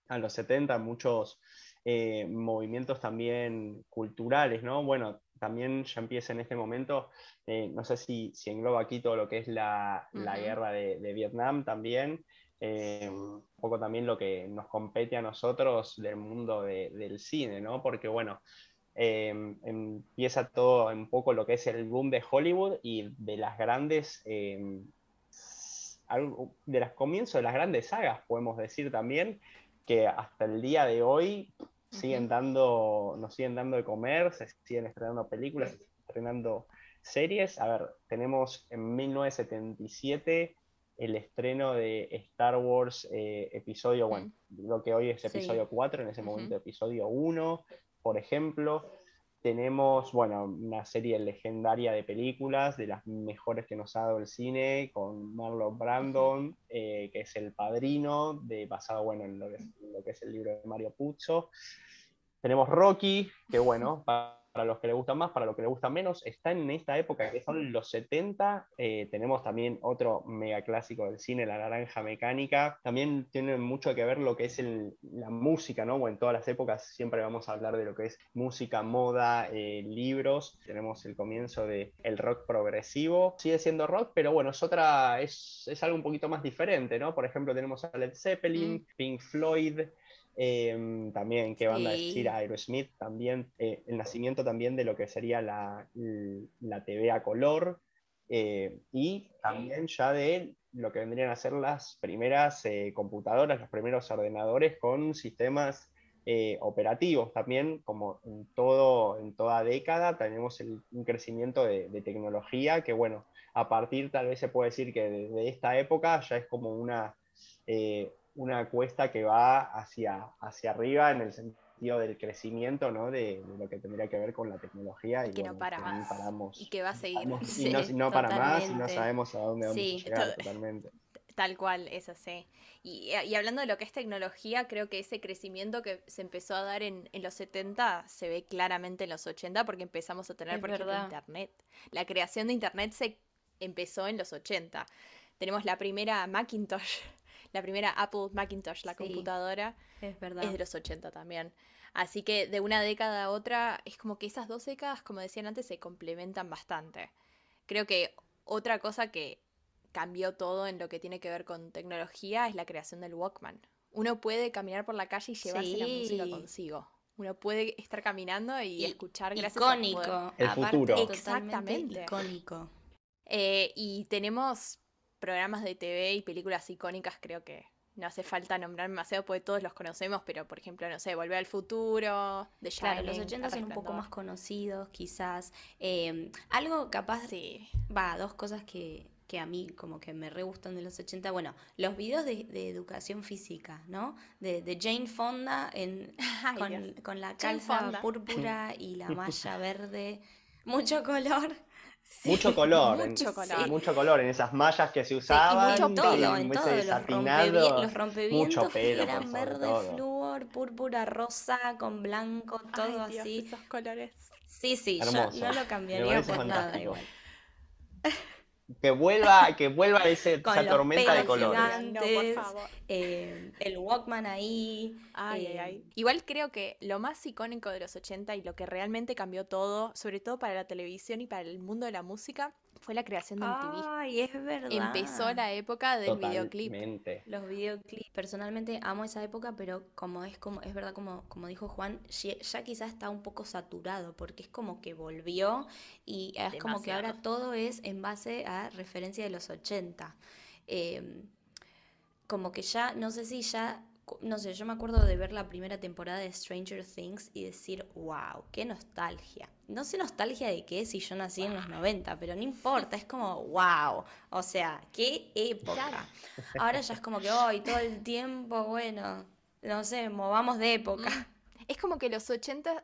a los 70, muchos eh, movimientos también culturales, ¿no? Bueno, también ya empieza en este momento, eh, no sé si, si engloba aquí todo lo que es la, la guerra de, de Vietnam también, eh, un poco también lo que nos compete a nosotros del mundo de- del cine, ¿no? Porque bueno, eh, empieza todo un poco lo que es el boom de Hollywood y de las grandes, algo- de los comienzos de las grandes sagas, podemos decir también, que hasta el día de hoy siguen dando, nos siguen dando de comer, se siguen estrenando películas, se siguen estrenando series. A ver, tenemos en 1977 el estreno de Star Wars eh, episodio, bueno, lo que hoy es Sí. episodio 4, en ese momento episodio 1, por ejemplo. Tenemos, bueno, una serie legendaria de películas, de las mejores que nos ha dado el cine, con Marlon Brandon, eh, que es el padrino, de, basado, bueno, en lo que, es, en lo que es el libro de Mario Puzo. Tenemos Rocky, que bueno, para los que le gustan más, para los que le gustan menos, está en esta época que son los 70. Eh, tenemos también otro mega clásico del cine, La Naranja Mecánica. También tiene mucho que ver lo que es el- la música, ¿no? Bueno, en todas las épocas siempre vamos a hablar de lo que es música, moda, eh, libros. Tenemos el comienzo del el rock progresivo. Sigue siendo rock, pero bueno, es otra, es, es algo un poquito más diferente, ¿no? Por ejemplo, tenemos a Led Zeppelin, Pink Floyd. Eh, también, ¿qué banda Sí. decir? Aerosmith, también, eh, el nacimiento también de lo que sería la, la TV a color, eh, y también ya de lo que vendrían a ser las primeras eh, computadoras, los primeros ordenadores con sistemas operativos también, como en, todo, en toda década tenemos el- un crecimiento de, de tecnología que, bueno, a partir tal vez se puede decir que desde esta época ya es como una, eh, una cuesta que va hacia, hacia arriba en el sentido del crecimiento, ¿no? De, de lo que tendría que ver con la tecnología y que no bueno, para ni más. paramos. Y que va a seguir. Vamos, y Sí, no, y no para más y no sabemos a dónde vamos Sí, a llegar to- totalmente. Tal cual, es así. Y, y hablando de lo que es tecnología, creo que ese crecimiento que se empezó a dar en, en los 70 se ve claramente en los 80 porque empezamos a tener, Es por ejemplo. Internet. La creación de Internet se empezó en los 80. Tenemos la primera Macintosh, la primera Apple Macintosh, la Sí. computadora, Es verdad. es de los 80 también. Así que de una década a otra, es como que esas dos décadas, como decían antes, se complementan bastante. Creo que otra cosa que cambió todo en lo que tiene que ver con tecnología es la creación del Walkman. Uno puede caminar por la calle y llevarse la música consigo. Uno puede estar caminando y, Y- escuchar gracias a icónico. poder- El aparte, futuro. Exactamente. icónico. Eh, y tenemos programas de TV y películas icónicas, creo que no hace falta nombrar demasiado porque todos los conocemos, pero por ejemplo, no sé, Volver al Futuro, The Claro, los Shining, 80 son un poco más conocidos, quizás. Eh, algo capaz, Sí, va, dos cosas que, que a mí como que me re gustan de los 80. Bueno, los videos de, de educación física, ¿no? De, de Jane Fonda en, Ay, con, con la calza púrpura y la malla verde. Mucho color. Mucho color, en- Mucho color. sí, mucho color en esas mallas que se Sí, y usaban. mucho todo, y en todo, los, desatinado, los rompevientos mucho pelo, eran verde todo. flúor, púrpura, rosa, con blanco, todo Ay, Dios, así. esos colores. Sí, sí, yo Hermoso. no lo cambiaría por nada fantástico. igual. Que vuelva, que vuelva ese- Con esa los tormenta de colores. gigantes. No, por Antes, favor. Eh, el Walkman ahí. Ay, ay, eh, ay. Igual creo que lo más icónico de los 80 y lo que realmente cambió todo, sobre todo para la televisión y para el mundo de la música, fue la creación de MTV. Ay, es verdad. Empezó la época del videoclip. Totalmente. Los videoclips. Personalmente amo esa época, pero como es como es verdad como, como dijo Juan, ya, quizás está un poco saturado porque es como que volvió y es como que ahora todo es en base a referencia de los 80. Eh, como que ya, no sé si ya, no sé, yo me acuerdo de ver la primera temporada de Stranger Things y decir, wow, qué nostalgia. No sé nostalgia de qué si yo nací en los 90, pero no importa, es como, wow, o sea, qué época. Ahora ya es como que hoy todo el tiempo, bueno, no sé, movamos de época. Mm. Es como que los 80,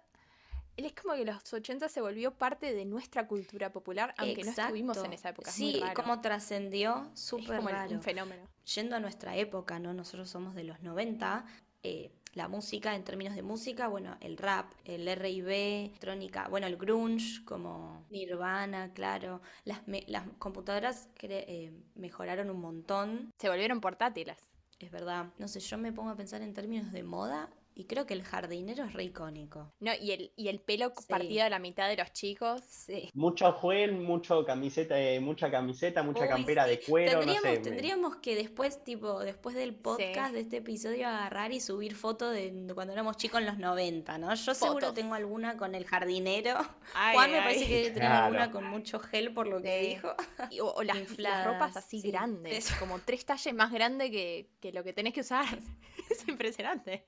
es como que los 80 se volvió parte de nuestra cultura popular, aunque no estuvimos en esa época. es Sí, como trascendió, súper raro. un fenómeno. Yendo a nuestra época, ¿no? Nosotros somos de los 90. eh, la música, en términos de música, bueno, el rap, el R&B, electrónica, bueno, el grunge, como Nirvana, claro. Las, me- las computadoras eh, mejoraron un montón, Se volvieron portátiles. es verdad. No sé, yo me pongo a pensar en términos de moda y creo que el jardinero es re icónico. No, y el, y el pelo Sí. partido a la mitad de los chicos. Sí. Mucho juel, mucho camiseta, eh, mucha camiseta, mucha Uy, campera sí. de cuero, Tendríamos, no sé. me- tendríamos que después, tipo, después del podcast Sí. de este episodio, agarrar y subir fotos de cuando éramos chicos en los 90, ¿no? Yo seguro tengo alguna con el jardinero. Ay, Juan me ay. parece que Claro. alguna con mucho gel por lo que Sí. dijo. Y- o, o las, ropas así sí. grandes, como tres talles más grandes que, que lo que tenés que usar. es impresionante.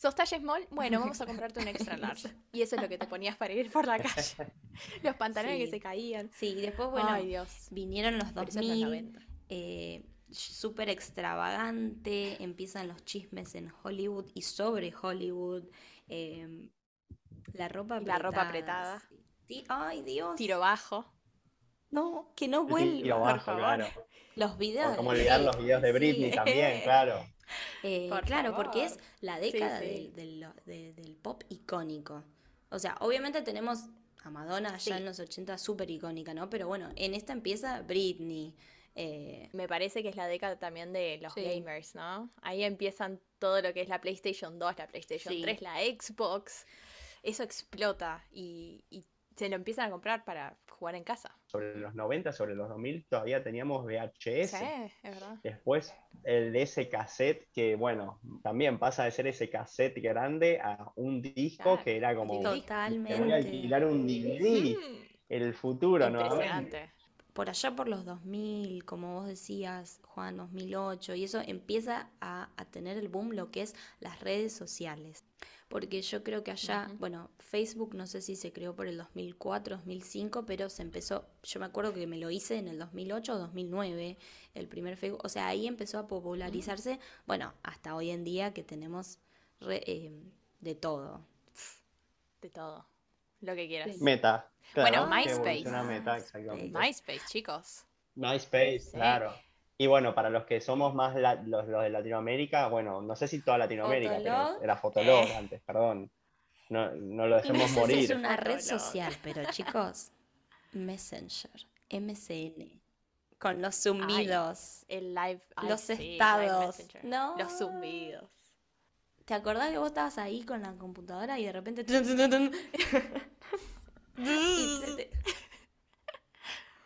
¿Sos talla small? Bueno, vamos a comprarte un extra large. Y eso es lo que te ponías para ir por la calle. Los pantalones que se caían. Sí, y después, bueno, Ay, Dios. vinieron los Pero eso en los 2000, 90. eh, súper extravagante, empiezan los chismes en Hollywood y sobre Hollywood. eh, la ropa Y la ropa apretada. apretada. sí. Ay, Dios. Tiro bajo. No, que no vuelva. tiro por abajo, favor. claro. Los videos. O como olvidar los videos de sí. Britney también, claro. Eh, Por claro, porque es la década sí. Del, del- pop icónico. O sea, obviamente tenemos a Madonna ya Sí. en los 80 súper icónica, ¿no? Pero bueno, en esta empieza Britney. eh, Me parece que es la década también de los gamers, ¿no? Ahí empiezan todo lo que es la PlayStation 2, la PlayStation Sí. 3, la Xbox. Eso explota y, y se lo empiezan a comprar para jugar en casa. Sobre los 90, sobre los 2000 todavía teníamos VHS. Sí, es verdad. Después el de ese cassette que, bueno, también pasa de ser ese cassette grande a un disco Claro, que era como, DVD. te voy a totalmente. alquilar un DVD, Mm, el futuro. Impresionante. Por allá por los 2000, como vos decías, Juan, 2008, y eso empieza a, a tener el boom lo que es las redes sociales. Porque yo creo que allá, bueno, Facebook no sé si se creó por el 2004, 2005, pero se empezó, yo me acuerdo que me lo hice en el 2008 o 2009, el primer Facebook, o sea, ahí empezó a popularizarse, bueno, hasta hoy en día que tenemos re- eh, de todo. De todo. Lo que quieras. Meta. Claro, Bueno, MySpace. Meta, exactamente. MySpace, chicos. MySpace, Sí. claro. Y bueno, para los que somos más la- los, los de Latinoamérica, bueno, no sé si toda Latinoamérica, Fotolog. pero era Fotolog Eh. antes, perdón. No, no lo no dejemos morir. es una red Fotolog. social, pero chicos, Messenger, MSN, con los zumbidos. El live. ay, Los sí, Live estados. Messenger. No. Los zumbidos. ¿Te acordás que vos estabas ahí con la computadora y de repente... te-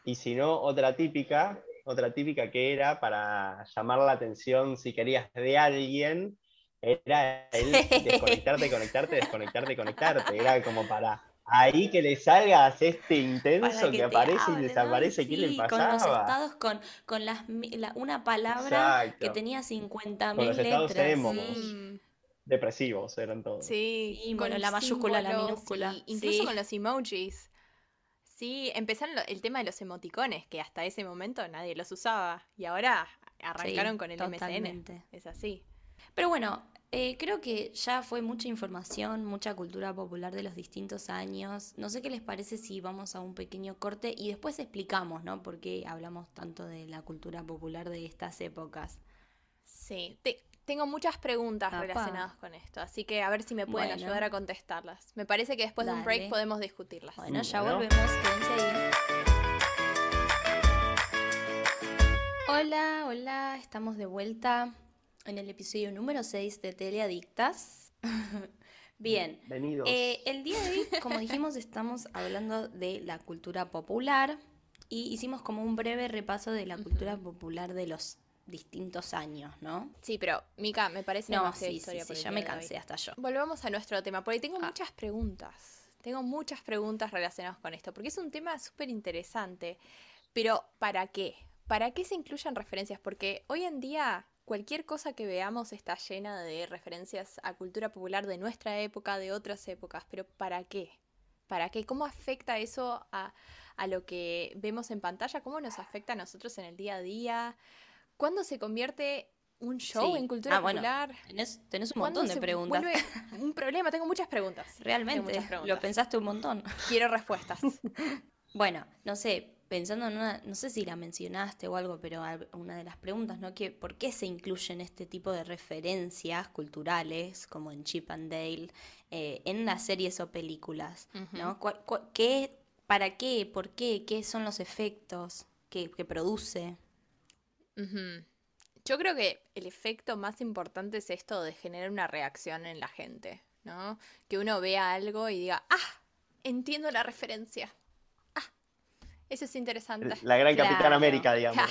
Y si no, otra típica, otra típica que era para llamar la atención si querías de alguien, era el desconectarte, conectarte, desconectarte, conectarte. Era como para ahí que le salgas este intenso que, aparece y desaparece, ¿qué le pasaba? Con los estados, con, con las, una palabra que tenía 50.000 letras. Depresivos eran todos. Sí, con la mayúscula, la minúscula. incluso con los emojis. Sí, empezaron el tema de los emoticones, que hasta ese momento nadie los usaba. Y ahora arrancaron con el MSN. Es así. Pero bueno, eh, creo que ya fue mucha información, mucha cultura popular de los distintos años. No sé qué les parece si vamos a un pequeño corte y después explicamos, ¿no? Por qué hablamos tanto de la cultura popular de estas épocas. Sí, tengo muchas preguntas relacionadas con esto, así que a ver si me pueden ayudar a contestarlas. Me parece que después de un break podemos discutirlas. Bueno, ya volvemos, quédense ahí. Hola, hola, estamos de vuelta en el episodio número 6 de Teleadictas. Bien, eh, el día de hoy, como dijimos, estamos hablando de la cultura popular y hicimos como un breve repaso de la cultura popular de los distintos años, ¿no? Sí, pero Mica, me parece no, sí, historia sí, ya me cansé hasta yo. Volvamos a nuestro tema, porque tengo ah. muchas preguntas. Tengo muchas preguntas relacionadas con esto, porque es un tema súper interesante. Pero, ¿para qué? ¿Para qué se incluyen referencias? Porque hoy en día cualquier cosa que veamos está llena de referencias a cultura popular de nuestra época, de otras épocas, pero ¿para qué? ¿Para qué? ¿Cómo afecta eso a, lo que vemos en pantalla? ¿Cómo nos afecta a nosotros en el día a día? ¿Cuándo se convierte un show en cultura ah, popular? tenés, un montón de preguntas. un problema, tengo muchas preguntas. Realmente, lo pensaste un montón. Quiero respuestas. bueno, no sé, pensando en una, no sé si la mencionaste o algo, pero una de las preguntas, ¿no? Que, ¿Por qué se incluyen este tipo de referencias culturales, como en Chip and Dale, eh, en las series o películas? ¿no? qué, ¿Para qué? ¿Por qué? ¿Qué son los efectos que, produce? Yo creo que el efecto más importante es esto de generar una reacción en la gente, ¿no? Que uno vea algo y diga, ah, entiendo la referencia. Eso es interesante. La gran Capitán América, digamos.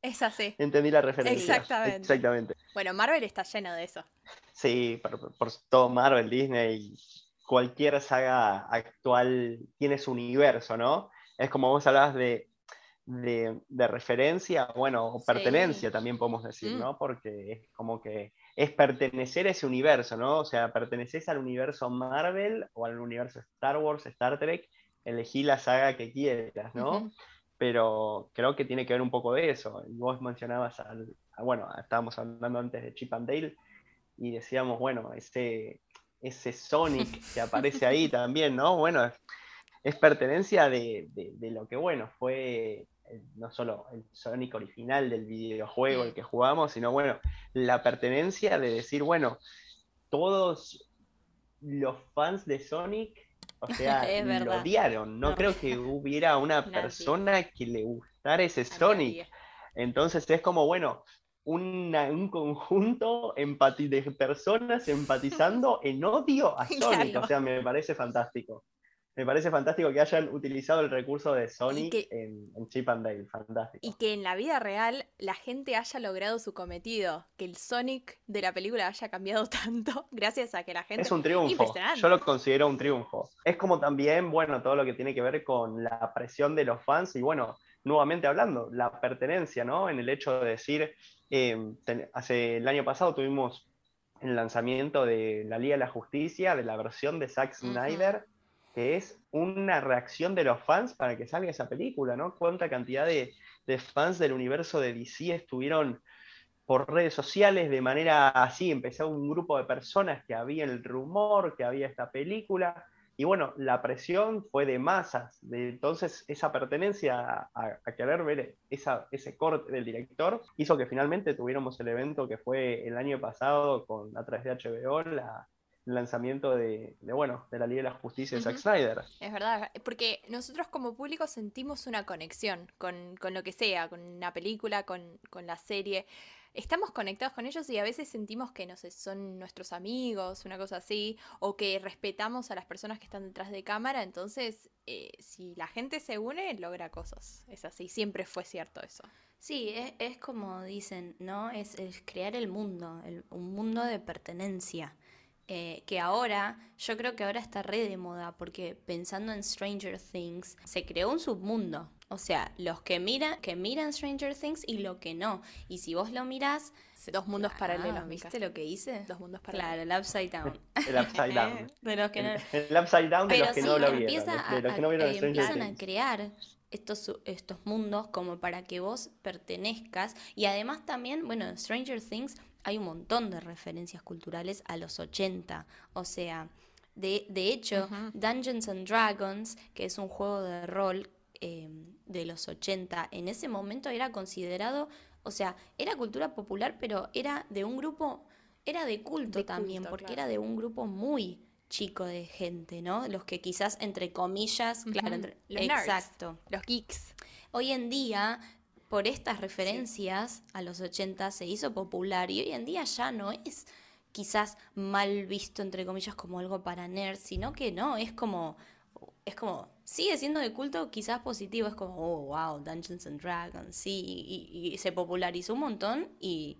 Es así. Entendí la referencia. Exactamente. Exactamente. Bueno, Marvel está lleno de eso. Sí, por, todo Marvel, Disney, cualquier saga actual tiene su universo, ¿no? Es como vos hablabas de, referencia, bueno, o pertenencia también podemos decir, ¿no? Mm. Porque es como que es pertenecer a ese universo, ¿no? O sea, perteneces al universo Marvel o al universo Star Wars, Star Trek, elegí la saga que quieras, ¿no? Pero creo que tiene que ver un poco de eso. Vos mencionabas, al, bueno, estábamos hablando antes de Chip and Dale y decíamos, bueno, ese, ese Sonic que aparece ahí también, ¿no? Bueno, es, pertenencia de, lo que, bueno, fue no solo el Sonic original del videojuego, el que jugamos, sino, bueno, la pertenencia de decir, bueno, todos los fans de Sonic o sea, lo odiaron. No, creo que hubiera una persona que le gustara ese Sonic. Entonces es como, bueno, un conjunto de personas empatizando en odio a Sonic. O sea, me parece fantástico me parece fantástico que hayan utilizado el recurso de Sonic en, Chip and Dale, fantástico. Y que en la vida real la gente haya logrado su cometido, que el Sonic de la película haya cambiado tanto gracias a que la gente... Es un triunfo, yo lo considero un triunfo. Es como también, bueno, todo lo que tiene que ver con la presión de los fans y bueno, nuevamente hablando, la pertenencia, ¿no? En el hecho de decir, em, hace el año pasado tuvimos el lanzamiento de la Liga de la Justicia, de la versión de Zack Snyder que es una reacción de los fans para que salga esa película, ¿no? Cuánta cantidad de, fans del universo de DC estuvieron por redes sociales de manera así, empezó un grupo de personas que había el rumor, que había esta película, y bueno, la presión fue de masas, de, entonces esa pertenencia a, querer ver ese corte del director hizo que finalmente tuviéramos el evento que fue el año pasado con a través de HBO, la, lanzamiento de, bueno, de la Liga de la Justicia de Zack Snyder. Es verdad, porque nosotros como público sentimos una conexión con, lo que sea, con una película, con, con, la serie. Estamos conectados con ellos y a veces sentimos que no sé, son nuestros amigos, una cosa así, o que respetamos a las personas que están detrás de cámara. Entonces, eh, si la gente se une, logra cosas. Es así, siempre fue cierto eso. Sí, es, como dicen, ¿no? Es, crear el mundo, un mundo de pertenencia. Eh, que ahora, yo creo que ahora está re de moda, porque pensando en Stranger Things, se creó un submundo. O sea, los que miran, que miran Stranger Things y lo que no. Y si vos lo mirás, Dos mundos ah, paralelos, ¿viste lo que hice? Dos mundos paralelos. Claro, el Upside Down. el Upside Down. de los que no... el, Upside Down de los que no lo vieron. de los que no vieron empiezan a crear estos, estos mundos como para que vos pertenezcas. Y además también, bueno, Stranger Things hay un montón de referencias culturales a los 80. O sea, de, de hecho, Dungeons and Dragons, que es un juego de rol eh, de los 80, en ese momento era considerado, o sea, era cultura popular, pero era de un grupo, era de culto también, porque era de un grupo muy chico de gente, ¿no? Los que quizás entre comillas, claro, exacto, los geeks. Hoy en día, por estas referencias a los 80 se hizo popular y hoy en día ya no es quizás mal visto entre comillas como algo para nerds, sino que no, es como es como sigue siendo de culto quizás positivo, es como, oh, wow, Dungeons and Dragons, sí, y se popularizó un montón y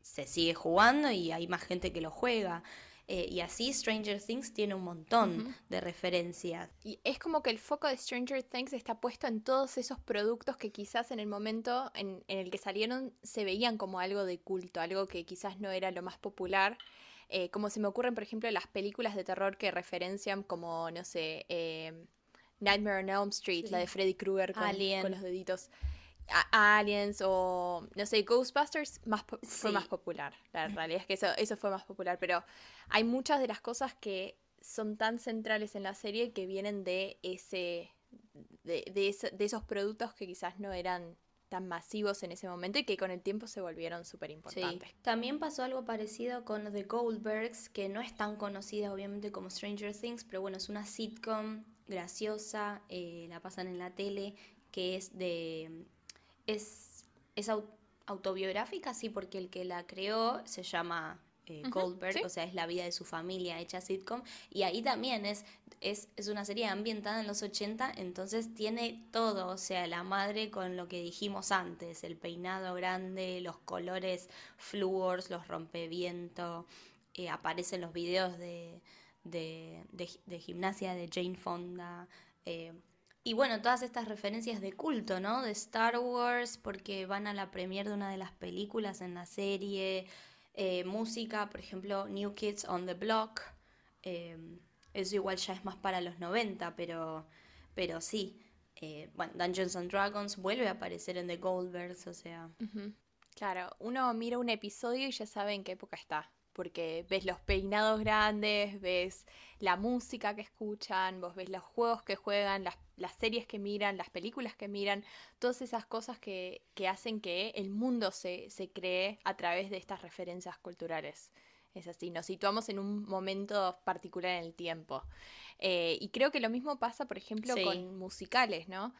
se sigue jugando y hay más gente que lo juega. Eh, y así Stranger Things tiene un montón de referencias. Y es como que el foco de Stranger Things está puesto en todos esos productos que quizás en el momento en, el que salieron se veían como algo de culto, algo que quizás no era lo más popular. Eh, como se me ocurren, por ejemplo, las películas de terror que referencian como, no sé, eh, Nightmare on Elm Street, la de Freddy Krueger con, con los deditos. Aliens o, no sé, Ghostbusters más fue más popular. La realidad es que eso, eso fue más popular, pero hay muchas de las cosas que son tan centrales en la serie que vienen de ese, de, de, esos productos que quizás no eran tan masivos en ese momento y que con el tiempo se volvieron súper importantes. También pasó algo parecido con The Goldbergs, que no es tan conocida obviamente como Stranger Things, pero bueno, es una sitcom graciosa, eh, la pasan en la tele, que es de es, es autobiográfica, sí, porque el que la creó se llama eh, Goldberg, o sea, es la vida de su familia hecha sitcom, y ahí también es, es, es, una serie ambientada en los 80, entonces tiene todo, o sea, la madre con lo que dijimos antes, el peinado grande, los colores fluors, los rompeviento, eh, aparecen los videos de, de, de, gimnasia de Jane Fonda, eh, y bueno, todas estas referencias de culto, ¿no? De Star Wars, porque van a la premiere de una de las películas en la serie. Eh, música, por ejemplo, New Kids on the Block. Eh, eso igual ya es más para los 90, pero, pero sí. Eh, bueno, Dungeons and Dragons vuelve a aparecer en The Goldbergs, o sea. Claro, uno mira un episodio y ya sabe en qué época está porque ves los peinados grandes, ves la música que escuchan, vos ves los juegos que juegan, las, series que miran, las películas que miran, todas esas cosas que, hacen que el mundo se, cree a través de estas referencias culturales. Es así, nos situamos en un momento particular en el tiempo. Eh, y creo que lo mismo pasa, por ejemplo, con musicales, ¿no?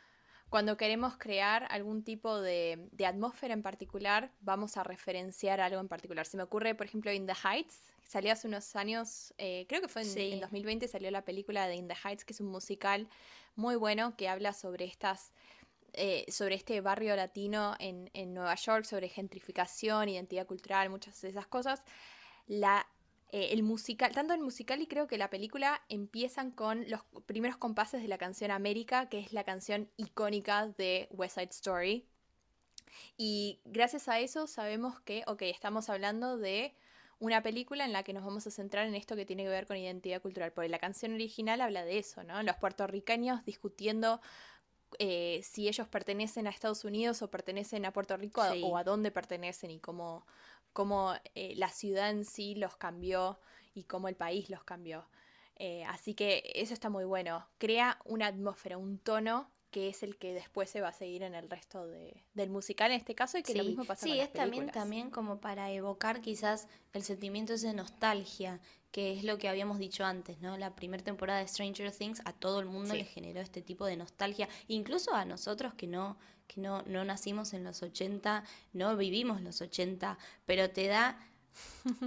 Cuando queremos crear algún tipo de, atmósfera en particular, vamos a referenciar algo en particular. Se me ocurre, por ejemplo, In the Heights, salió hace unos años, eh, creo que fue en, 2020, salió la película de In the Heights, que es un musical muy bueno que habla sobre estas eh, sobre este barrio latino en, en, Nueva York, sobre gentrificación, identidad cultural, muchas de esas cosas. La eh, el musical, tanto el musical y creo que la película empiezan con los primeros compases de la canción América, que es la canción icónica de West Side Story. Y gracias a eso sabemos que, ok, estamos hablando de una película en la que nos vamos a centrar en esto que tiene que ver con identidad cultural, porque la canción original habla de eso, ¿no? Los puertorriqueños discutiendo eh, si ellos pertenecen a Estados Unidos o pertenecen a Puerto Rico o a dónde pertenecen y cómo, cómo eh, la ciudad en sí los cambió y cómo el país los cambió. Eh, así que eso está muy bueno. Crea una atmósfera, un tono que es el que después se va a seguir en el resto del musical en este caso y que lo mismo pasa sí, con es también, también como para evocar quizás el sentimiento ese de nostalgia, que es lo que habíamos dicho antes, ¿no? La primera temporada de Stranger Things a todo el mundo le generó este tipo de nostalgia, incluso a nosotros que no que no, no nacimos en los 80, no vivimos los 80, pero te da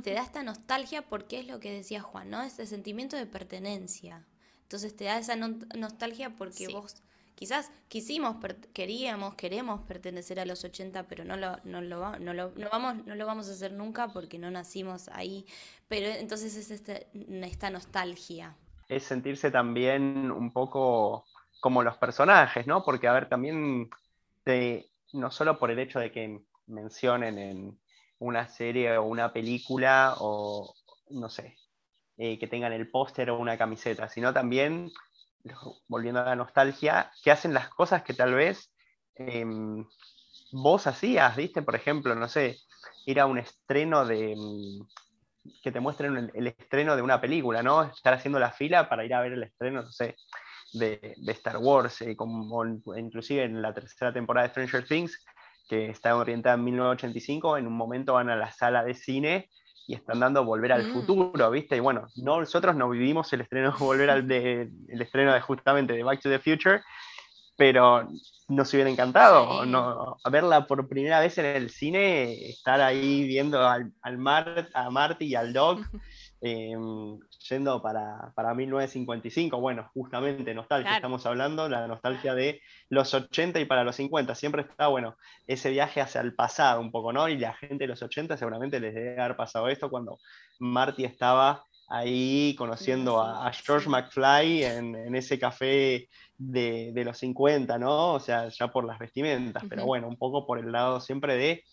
te da esta nostalgia porque es lo que decía Juan, ¿no? Este sentimiento de pertenencia. Entonces te da esa nostalgia porque vos quizás quisimos, queríamos, queremos pertenecer a los 80, pero no lo, no lo, no lo, no vamos, no lo vamos a hacer nunca porque no nacimos ahí. Pero entonces es este, esta nostalgia. Es sentirse también un poco como los personajes, ¿no? Porque, a ver, también no solo por el hecho de que mencionen en una serie o una película o, no sé, eh, que tengan el póster o una camiseta, sino también, volviendo a la nostalgia, que hacen las cosas que tal vez em, vos hacías, ¿viste? Por ejemplo, no sé, ir a un estreno de... Mm, que te muestren el, estreno de una película, ¿no? Estar haciendo la fila para ir a ver el estreno, no sé, de, Star Wars, eh, como inclusive en la tercera temporada de Stranger Things, que está orientada en 1985, en un momento van a la sala de cine y están dando Volver al mm. Futuro, ¿viste? Y bueno, nosotros no vivimos el estreno, volver al de, el estreno de justamente de Back to the Future, pero nos hubiera encantado no, verla por primera vez en el cine, estar ahí viendo al, al Mar, a Marty y al Doc. Em, yendo para, para, 1955, bueno, justamente nostalgia, estamos hablando, la nostalgia de los 80 y para los 50, siempre está, bueno, ese viaje hacia el pasado un poco, ¿no? Y la gente de los 80 seguramente les debe haber pasado esto cuando Marty estaba ahí conociendo a, George McFly en, en, ese café de, de, los 50, ¿no? O sea, ya por las vestimentas, pero bueno, un poco por el lado siempre de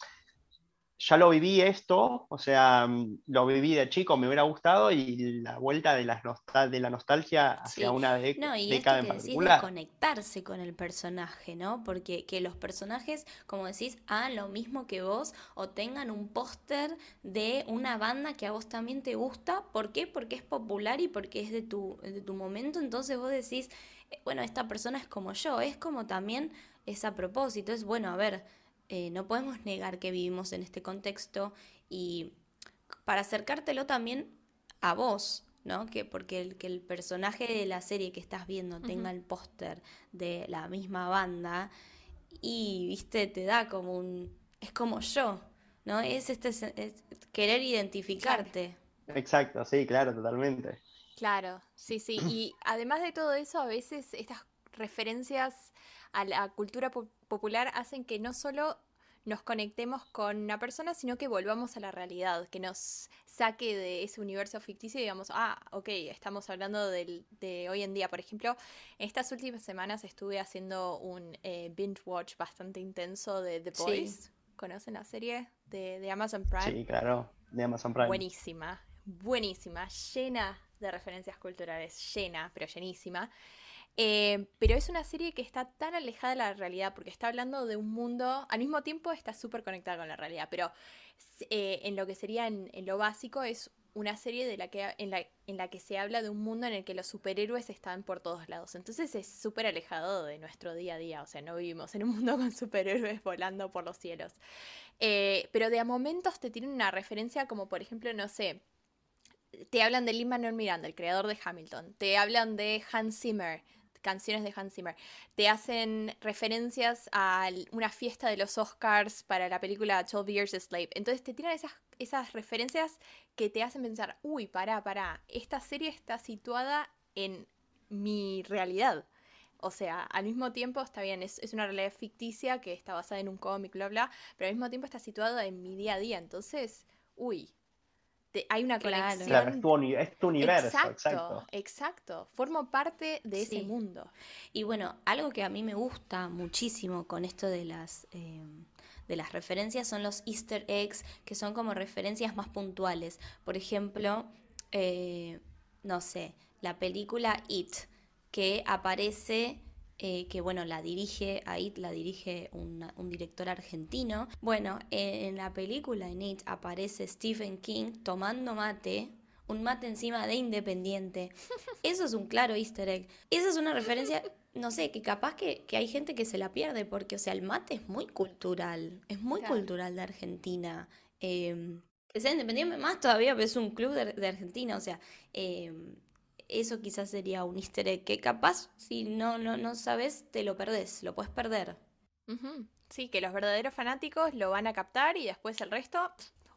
ya lo viví esto, o sea, mm, lo viví de chico, me hubiera gustado y la vuelta de la, de la nostalgia hacia una de no, y década esto que decís de conectarse con el personaje, ¿no? Porque que los personajes, como decís, hagan lo mismo que vos o tengan un póster de una banda que a vos también te gusta. ¿Por qué? Porque es popular y porque es de tu, de tu momento. Entonces vos decís, eh, bueno, esta persona es como yo, es como también es a propósito, es bueno, a ver eh, no podemos negar que vivimos en este contexto y para acercártelo también a vos, ¿no? Que porque el, que el personaje de la serie que estás viendo tenga el póster de la misma banda y, viste, te da como un... es como yo, ¿no? Es este querer identificarte. Exacto, sí, claro, totalmente. Claro, sí, sí. Y además de todo eso, a veces estas referencias a la cultura popular hacen que no solo nos conectemos con una persona, sino que volvamos a la realidad, que nos saque de ese universo ficticio y digamos, ah, ok, estamos hablando de hoy en día. Por ejemplo, estas últimas semanas estuve haciendo un eh, binge watch bastante intenso de The Boys. ¿Conocen la serie de, de, Amazon Prime? Sí, claro, de Amazon Prime. Buenísima, buenísima, llena de referencias culturales, llena, pero llenísima. Eh, pero es una serie que está tan alejada de la realidad porque está hablando de un mundo, al mismo tiempo está súper conectada con la realidad, pero eh, en lo que sería en, lo básico es una serie de la que, en, la, en la que se habla de un mundo en el que los superhéroes están por todos lados. Entonces es súper alejado de nuestro día a día, o sea, no vivimos en un mundo con superhéroes volando por los cielos. Eh, pero de a momentos te tienen una referencia como por ejemplo, no sé, te hablan de Lin-Manuel Miranda, el creador de Hamilton, te hablan de Hans Zimmer, canciones de Hans Zimmer. Te hacen referencias a una fiesta de los Oscars para la película 12 Years a Slave. Entonces te tiran esas, esas referencias que te hacen pensar, uy, pará, pará, esta serie está situada en mi realidad. O sea, al mismo tiempo está bien, es, es, una realidad ficticia que está basada en un cómic, bla, bla, pero al mismo tiempo está situada en mi día a día. Entonces, uy, hay una conexión. Claro, es tu, universo. Exacto, exacto, Formo parte de ese mundo. Y bueno, algo que a mí me gusta muchísimo con esto de las, em, de las referencias son los easter eggs, que son como referencias más puntuales. Por ejemplo, eh, no sé, la película It, que aparece eh, que bueno, la dirige, a It la dirige un director argentino. Bueno, en la película en It aparece Stephen King tomando mate, un mate encima de Independiente. Eso es un claro easter egg. Esa es una referencia no sé, que capaz que, que, hay gente que se la pierde, porque, o sea, el mate es muy cultural, es muy cultural de Argentina. Eh, que sea independiente más todavía, pero es un club de, Argentina, o sea, em, eso quizás sería un easter egg que capaz, si no, no, no sabes, te lo perdés, lo puedes perder. Sí, que los verdaderos fanáticos lo van a captar y después el resto,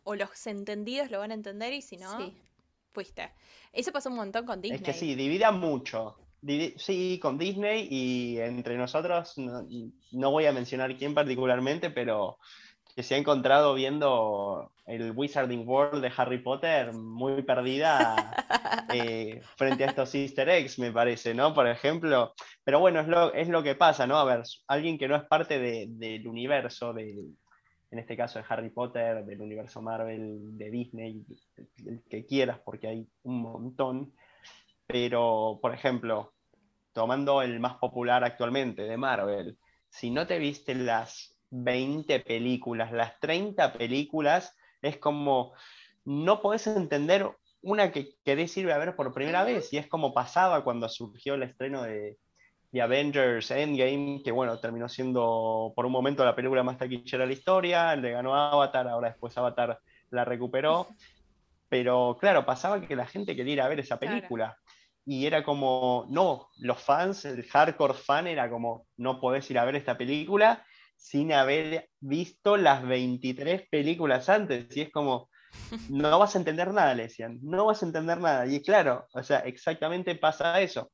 o los entendidos lo van a entender y si no, fuiste. Eso pasó un montón con Disney. Es que sí, divida mucho. Sí, con Disney y entre nosotros, no, voy a mencionar quién particularmente, pero que se ha encontrado viendo el Wizarding World de Harry Potter muy perdida eh, frente a estos easter eggs, me parece, ¿no? Por ejemplo, pero bueno, es lo, es lo que pasa, ¿no? A ver, alguien que no es parte del universo, de, en este caso de Harry Potter, del universo Marvel, de Disney, el que quieras, porque hay un montón, pero, por ejemplo, tomando el más popular actualmente, de Marvel, si no te viste las 20 películas, las 30 películas, es como, no podés entender una que querés ir a ver por primera vez, y es como pasaba cuando surgió el estreno de, de, Avengers Endgame, que bueno, terminó siendo por un momento la película más taquillera de la historia, le ganó Avatar, ahora después Avatar la recuperó, pero claro, pasaba que la gente quería ir a ver esa película. Y era como, no, los fans, el hardcore fan era como, no podés ir a ver esta película sin haber visto las 23 películas antes. Y es como, no vas a entender nada, le decían, no vas a entender nada. Y claro, o sea, exactamente pasa eso.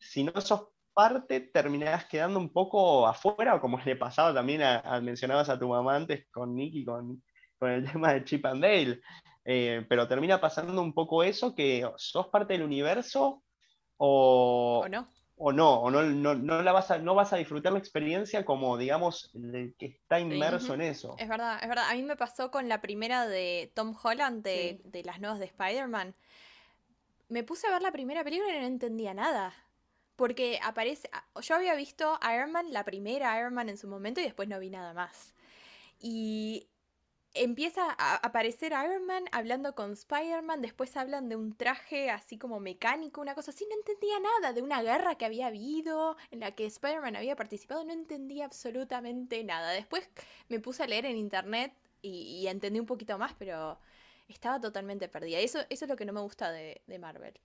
Si no sos parte, terminás quedando un poco afuera, como le pasaba también, a, mencionabas a tu mamá antes con Nicky, con, con el tema de Chip and Dale. Eh, pero termina pasando un poco eso, que sos parte del universo o, no. O no, o no, no, la vas a, no vas a disfrutar la experiencia como, digamos, el que está inmerso en eso. Es verdad, es verdad. A mí me pasó con la primera de Tom Holland, de, de las nuevas de Spider-Man. Me puse a ver la primera película y no entendía nada. Porque aparece. Yo había visto Iron Man, la primera Iron Man en su momento, y después no vi nada más. Y empieza a aparecer Iron Man hablando con Spider-Man, después hablan de un traje así como mecánico, una cosa así, no entendía nada, de una guerra que había habido, en la que Spider-Man había participado, no entendía absolutamente nada. Después me puse a leer en internet y, entendí un poquito más, pero estaba totalmente perdida. Eso, eso es lo que no me gusta de Marvel.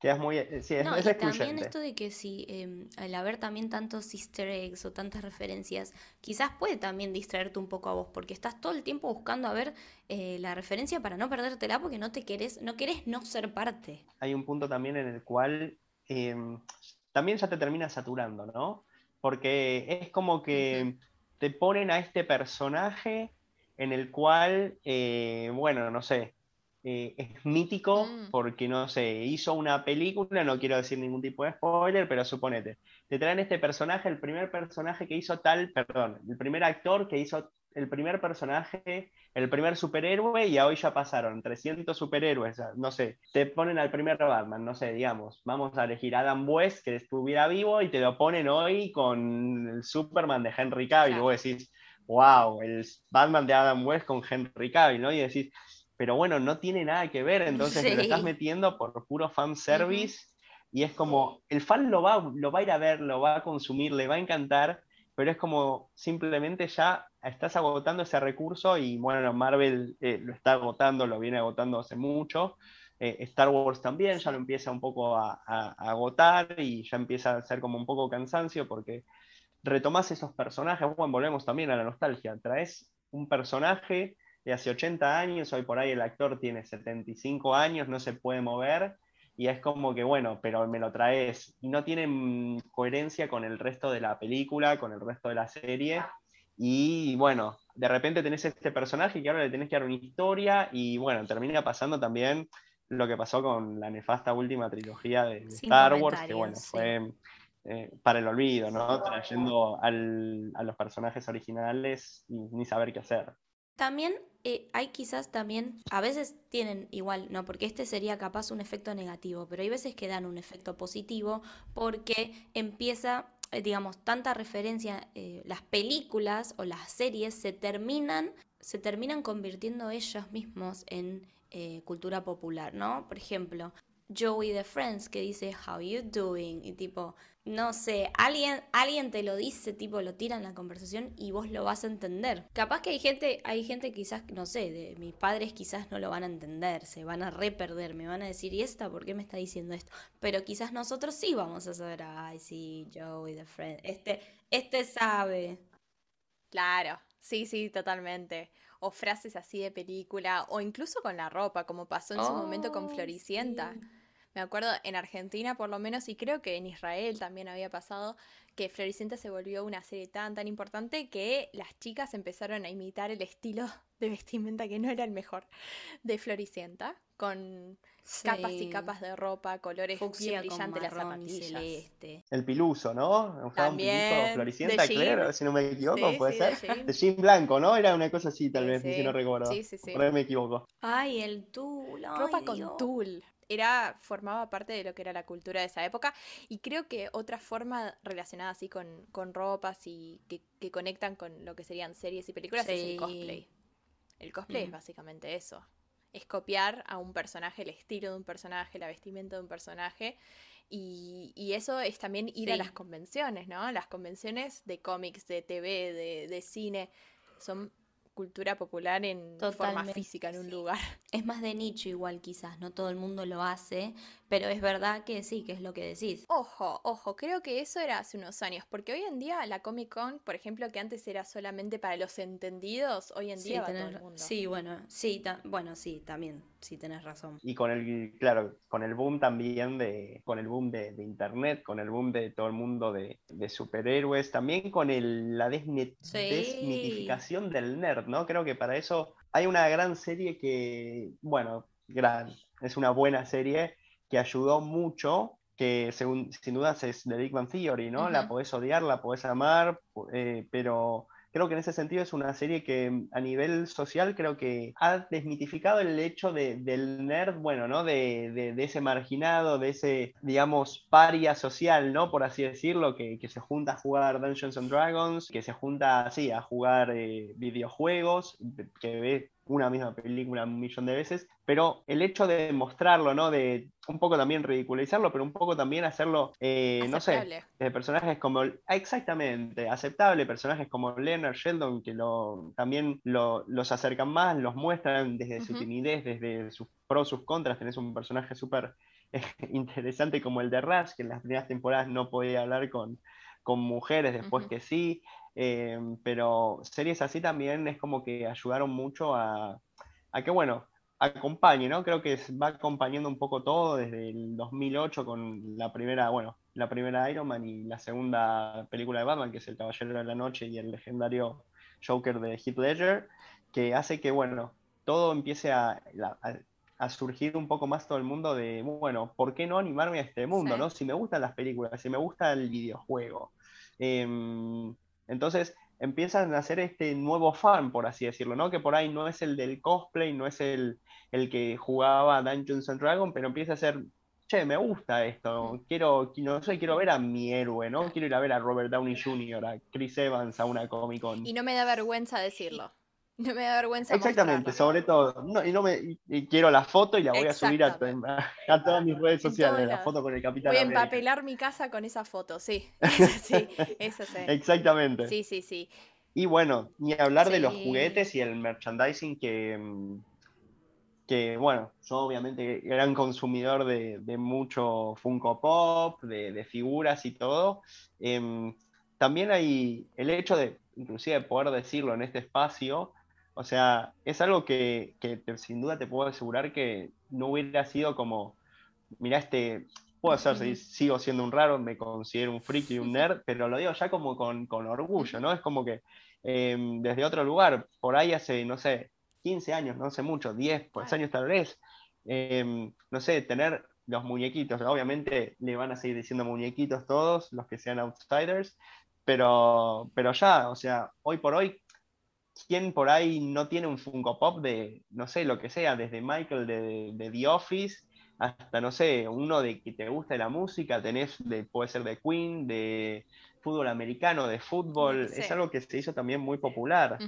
Quedas muy. Eh, sí, es, no, y también esto de que si em, al haber también tantos easter eggs o tantas referencias, quizás puede también distraerte un poco a vos, porque estás todo el tiempo buscando a ver eh, la referencia para no perdértela, porque no te querés, no querés no ser parte. Hay un punto también en el cual em, también ya te termina saturando, ¿no? Porque es como que te ponen a este personaje en el cual, eh, bueno, no sé, eh, es mítico mm. porque, no sé, hizo una película, no quiero decir ningún tipo de spoiler, pero suponete, te traen este personaje, el primer personaje que hizo tal, perdón, el primer actor que hizo el primer personaje, el primer superhéroe, y hoy ya pasaron 300 superhéroes, no sé, te ponen al primer Batman, no sé, digamos, vamos a elegir a Adam West, que estuviera vivo, y te lo ponen hoy con el Superman de Henry Cavill, y vos decís, wow, el Batman de Adam West con Henry Cavill, ¿no? Y decís, pero bueno, no tiene nada que ver, entonces te lo estás metiendo por puro fan service y es como, el fan lo va, lo va a ir a ver, lo va a consumir, le va a encantar, pero es como simplemente ya estás agotando ese recurso y bueno, Marvel eh, lo está agotando, lo viene agotando hace mucho. Eh, Star Wars también ya lo empieza un poco a, a, agotar y ya empieza a ser como un poco cansancio porque retomas esos personajes, bueno, volvemos también a la nostalgia, traes un personaje de hace 80 años, hoy por ahí el actor tiene 75 años, no se puede mover, y es como que, bueno, pero me lo traes, y no tiene mm, coherencia con el resto de la película, con el resto de la serie, y bueno, de repente tenés este personaje que ahora le tenés que dar una historia, y bueno, termina pasando también lo que pasó con la nefasta última trilogía de, Star Wars, que bueno, fue eh, para el olvido, ¿no? Trayendo a los personajes originales y ni saber qué hacer. También eh, hay quizás también, a veces tienen igual, no, porque este sería capaz un efecto negativo, pero hay veces que dan un efecto positivo porque empieza, eh, digamos, tanta referencia, eh, las películas o las series se terminan, se terminan convirtiendo ellos mismos en cultura popular, ¿no? Por ejemplo, Joey de Friends que dice How you doing y tipo no sé, alguien, alguien te lo dice, tipo lo tira en la conversación y vos lo vas a entender. Capaz que hay gente, hay gente quizás, no sé, de mis padres quizás no lo van a entender, se van a re perder, me van a decir, ¿y esta por qué me está diciendo esto? Pero quizás nosotros sí vamos a saber, ay, sí, Joey, the friend, este, este sabe. Claro, sí, sí, totalmente. O frases así de película, o incluso con la ropa, como pasó en su momento con Oh, Floricienta. sí. Me acuerdo en Argentina por lo menos, y creo que en Israel también había pasado, que Floricienta se volvió una serie tan tan importante que las chicas empezaron a imitar el estilo de vestimenta que no era el mejor de Floricienta, con capas y Sí. capas de ropa, colores Fucsia bien brillantes, las zapatillas. celeste. El Piluso, ¿no? Usaba un También, Piluso Floricienta, claro, si no me equivoco, Sí, puede sí, ser. de jean. De jean blanco, ¿no? Era una cosa así, tal Sí, vez, si sí. no recuerdo. Sí, sí, sí. Por ahí me equivoco. Ay, el tul, ropa ay, con tul. Era, formaba parte de lo que era la cultura de esa época. Y creo que otra forma relacionada así con, con ropas y que, que conectan con lo que serían series y películas es el cosplay. El cosplay es básicamente eso. Es copiar a un personaje, el estilo de un personaje, la vestimenta de un personaje. Y, y eso es también ir a las convenciones, ¿no? Las convenciones de cómics, de TV, de, de cine, son cultura popular en forma física en un lugar. Es más de nicho igual quizás, no todo el mundo lo hace, pero es verdad que sí, que es lo que decís. Ojo, ojo, creo que eso era hace unos años, porque hoy en día la Comic Con, por ejemplo, que antes era solamente para los entendidos, hoy en Sí, día va todo tenés- el mundo. sí, bueno, sí, ta- bueno, sí, también, sí tenés razón. Y con el, claro, con el boom también de, con el boom de, de internet, con el boom de todo el mundo de, de superhéroes, también con el, la desmi- Sí. desmitificación del nerd, ¿no? Creo que para eso hay una gran serie que, bueno, gran, es una buena serie que ayudó mucho, que según, sin dudas es The Big Bang Theory, ¿no? La podés odiar, la podés amar, eh, pero creo que en ese sentido es una serie que a nivel social creo que ha desmitificado el hecho de- del nerd, bueno, ¿no? De, de- de ese marginado, de ese, digamos, paria social, ¿no? Por así decirlo, que, que se junta a jugar Dungeons and Dragons, que se junta, sí, a jugar eh, videojuegos, que ve una misma película un millón de veces, pero el hecho de mostrarlo, ¿no? De un poco también ridiculizarlo, pero un poco también hacerlo, eh, no sé, de personajes como, exactamente, aceptable, personajes como Leonard Sheldon, que lo, también lo- los acercan más, los muestran desde su timidez, desde sus pros, sus contras, tenés un personaje súper eh, interesante como el de Rush, que en las primeras temporadas no podía hablar con, con mujeres, después que sí, eh, pero series así también es como que ayudaron mucho a, a que, bueno, acompañe, ¿no? Creo que va acompañando un poco todo desde el 2008 con la primera, bueno, la primera Iron Man y la segunda película de Batman, que es El Caballero de la Noche y el legendario Joker de Heath Ledger, que hace que, bueno, todo empiece a, a- a surgir un poco más todo el mundo de, bueno, ¿por qué no animarme a este mundo, Sí. no? Si me gustan las películas, si me gusta el videojuego. Em, entonces empiezan a hacer este nuevo fan, por así decirlo, ¿no? Que por ahí no es el del cosplay, no es el, el que jugaba Dungeons and Dragons, pero empieza a ser, che, me gusta esto, quiero, no sé, quiero ver a mi héroe, ¿no? Quiero ir a ver a Robert Downey Jr., a Chris Evans, a una Comic Con. Y no me da vergüenza decirlo. No me da vergüenza Exactamente, mostrarlo. sobre todo. No, y, no me, y- y quiero la foto y la voy a subir a, todas mis redes sociales, la foto con el Capitán Voy a empapelar mi casa con esa foto, sí. sí, eso sí. Exactamente. Sí, sí, sí. Y bueno, ni hablar de los juguetes y el merchandising que, mm, que bueno, yo obviamente gran consumidor de, de mucho Funko Pop, de, de figuras y todo. Em, también hay el hecho de, inclusive poder decirlo en este espacio, o sea, es algo que, que te- sin duda te puedo asegurar que no hubiera sido como, mira, este, puedo ser, Ujú. sigo siendo un raro, me considero un friki y un nerd, pero lo digo ya como con, con orgullo, ¿no? Es como que eh, desde otro lugar, por ahí hace, no sé, 15 años, no sé mucho, 10 pues, años tal vez, eh, no sé, tener los muñequitos, obviamente le van a seguir diciendo muñequitos todos, los que sean outsiders, pero, pero ya, o sea, hoy por hoy, ¿quién por ahí no tiene un Funko Pop de, no sé, lo que sea, desde Michael de, de The Office hasta, no sé, uno de que te gusta la música, tenés, de, puede ser de Queen, de fútbol americano, de fútbol, es algo que se hizo también muy popular.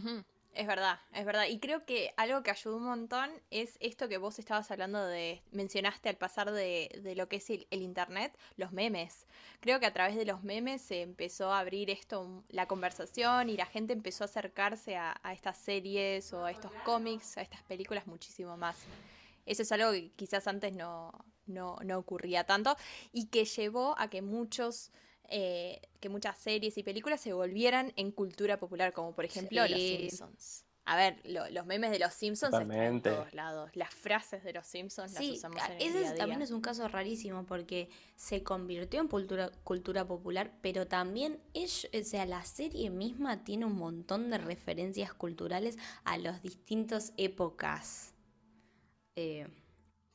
Es verdad, es verdad. Y creo que algo que ayudó un montón es esto que vos estabas hablando de, mencionaste al pasar de, de lo que es el, el, Internet, los memes. Creo que a través de los memes se empezó a abrir esto, la conversación y la gente empezó a acercarse a, a estas series o a estos cómics, a estas películas muchísimo más. Eso es algo que quizás antes no, no, no ocurría tanto y que llevó a que muchos eh, que muchas series y películas se volvieran en cultura popular, como por ejemplo Sí. Los Simpsons. A ver, lo- los memes de los Simpsons están en todos lados. Las frases de los Simpsons las Sí, usamos a- en el ese día también es un caso rarísimo porque se convirtió en cultura, cultura popular, pero también es, o sea, la serie misma tiene un montón de referencias culturales a las distintas épocas. Eh,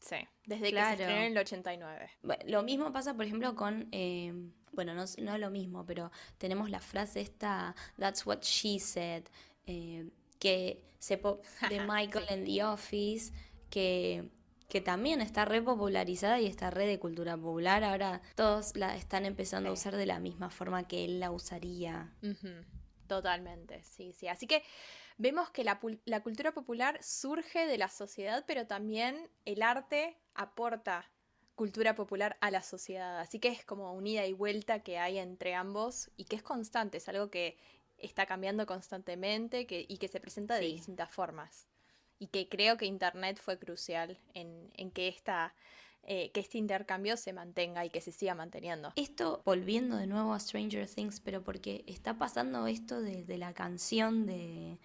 Sí, desde que se estrenó en el 89. Bueno, Lo mismo pasa, por ejemplo, con, eh, bueno, no, no lo mismo, pero tenemos la frase esta, That's what she said, eh, que se po- de Michael en The Office, que, que también está re popularizada y está re de cultura popular. Ahora todos la están empezando a Sí. usar de la misma forma que él la usaría. Totalmente, sí, sí. Así que vemos que la, la cultura popular surge de la sociedad, pero también el arte aporta cultura popular a la sociedad. Así que es como un ida y vuelta que hay entre ambos y que es constante, es algo que está cambiando constantemente que, y que se presenta de Sí. distintas formas. Y que creo que Internet fue crucial en, en que, esta, eh, que este intercambio se mantenga y que se siga manteniendo. Esto, volviendo de nuevo a Stranger Things, pero porque está pasando esto de, de la canción de,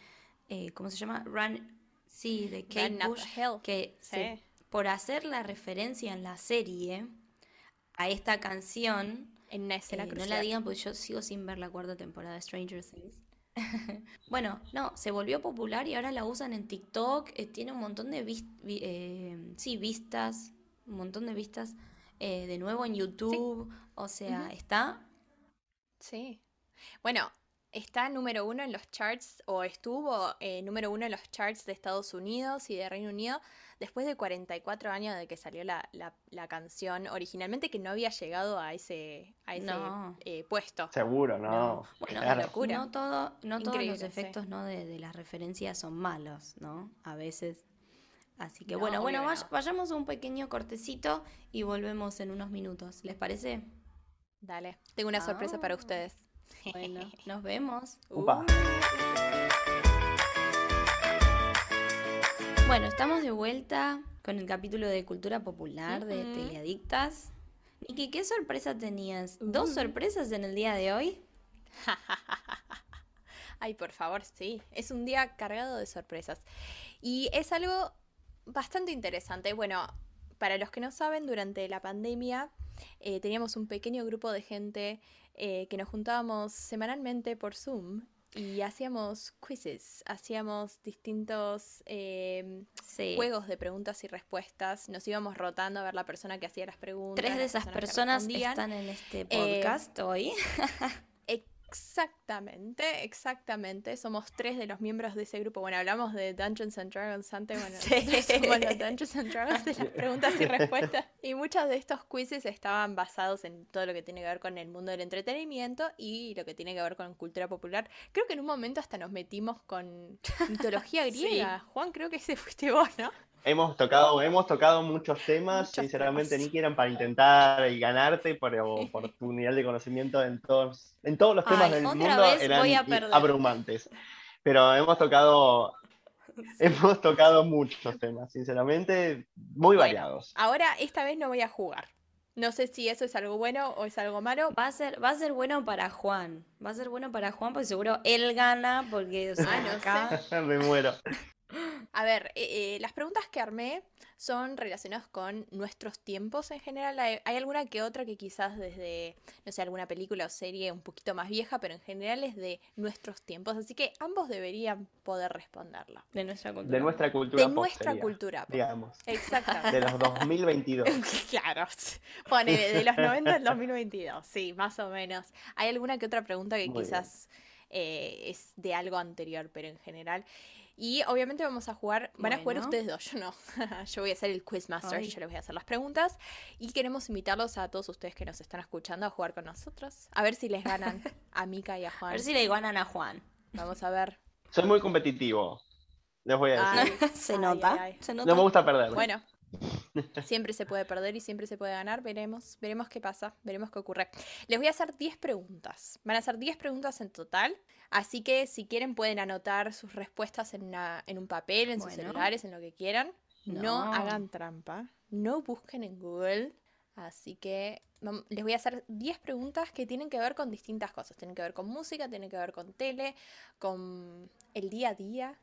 eh, ¿cómo se llama? Run, sí, de Kate Run Bush, the Hill. que se- por hacer la referencia en la serie a esta canción, En eh, no la digan porque yo sigo sin ver la cuarta temporada de Stranger Things. bueno, no, se volvió popular y ahora la usan en TikTok, eh, tiene un montón de vis- vi- eh, sí, vistas, un montón de vistas de nuevo en YouTube, o sea, está Sí. Bueno, está número uno en los charts, o estuvo eh, número uno en los charts de Estados Unidos y de Reino Unido, después de 44 años de que salió la, la- la canción originalmente, que no había llegado a ese, a ese No. eh, puesto. Seguro, no. No, bueno, Claro. una locura. no todo, no todos los sí. efectos ¿no? de, de las referencias son malos, ¿no? A veces. Así que No, bueno, bueno, vay- no. vayamos a un pequeño cortecito y volvemos en unos minutos. ¿Les parece? Dale, tengo una sorpresa para Ah. ustedes. Bueno, nos vemos. Upa. Bueno, estamos de vuelta con el capítulo de Cultura Popular de Ujú. Teleadictas. Niki, ¿qué sorpresa tenías? ¿Dos Uh. sorpresas en el día de hoy? Ay, por favor, sí. Es un día cargado de sorpresas. Y es algo bastante interesante. Bueno, para los que no saben, durante la pandemia eh, teníamos un pequeño grupo de gente eh, que nos juntábamos semanalmente por Zoom y hacíamos quizzes, hacíamos distintos eh, Sí. juegos de preguntas y respuestas. Nos íbamos rotando a ver la persona que hacía las preguntas. Tres de esas personas están en este Eh, podcast hoy. Exactamente, exactamente. Somos tres de los miembros de ese grupo. Bueno, hablamos de Dungeons and Dragons antes. Bueno, Sí. somos los Dungeons and Dragons de las preguntas y respuestas. Y muchos de estos quizzes estaban basados en todo lo que tiene que ver con el mundo del entretenimiento y lo que tiene que ver con cultura popular. Creo que en un momento hasta nos metimos con mitología Sí. griega. Juan, creo que ese fuiste vos, ¿no? Hemos tocado, hemos tocado muchos temas, Muchos sinceramente temas. ni eran para intentar y ganarte, pero por tu nivel de conocimiento en todos, en todos los temas Ay, del otra mundo vez eran voy a i- perder. abrumantes. Pero hemos tocado, hemos tocado muchos temas, sinceramente, muy Bueno. variados. Ahora, esta vez no voy a jugar. No sé si eso es algo bueno o es algo malo. Va a ser, va a ser bueno para Juan. Va a ser bueno para Juan porque seguro él gana porque o sea, Ah, no acá Me muero. A ver, eh, eh, las preguntas que armé son relacionadas con nuestros tiempos en general. Hay, hay alguna que otra que quizás desde, no sé, alguna película o serie un poquito más vieja, pero en general es de nuestros tiempos. Así que ambos deberían poder responderlo. de nuestra cultura. De nuestra cultura De nuestra sería, cultura. digamos. Exactamente. De los 2022. Claro, pone de los 90 al 2022, sí, más o menos. Hay alguna que otra pregunta que Muy quizás eh, es de algo anterior, pero en general. Y obviamente vamos a jugar, van a jugar ustedes dos, yo no. yo voy a ser el quizmaster, yo les voy a hacer las preguntas. Y queremos invitarlos a todos ustedes que nos están escuchando a jugar con nosotros. A ver si les ganan a Mika y a A Juan. ver si le ganan a Juan. Vamos a ver. Soy muy competitivo. Les voy a decir. Ay, Se ay, nota. ay, ay. Se nota. No me gusta perder. Bueno, siempre se puede perder y siempre se puede ganar. Veremos, veremos qué pasa, veremos qué ocurre. Les voy a hacer 10 preguntas. Van a ser 10 preguntas en total. Así que si quieren pueden anotar sus respuestas en, una- en un papel, en sus celulares, en lo que quieran. No. No. hagan trampa. No busquen en Google. Así que les voy a hacer 10 preguntas que tienen que ver con distintas cosas. Tienen que ver con música, tienen que ver con tele, con el día a día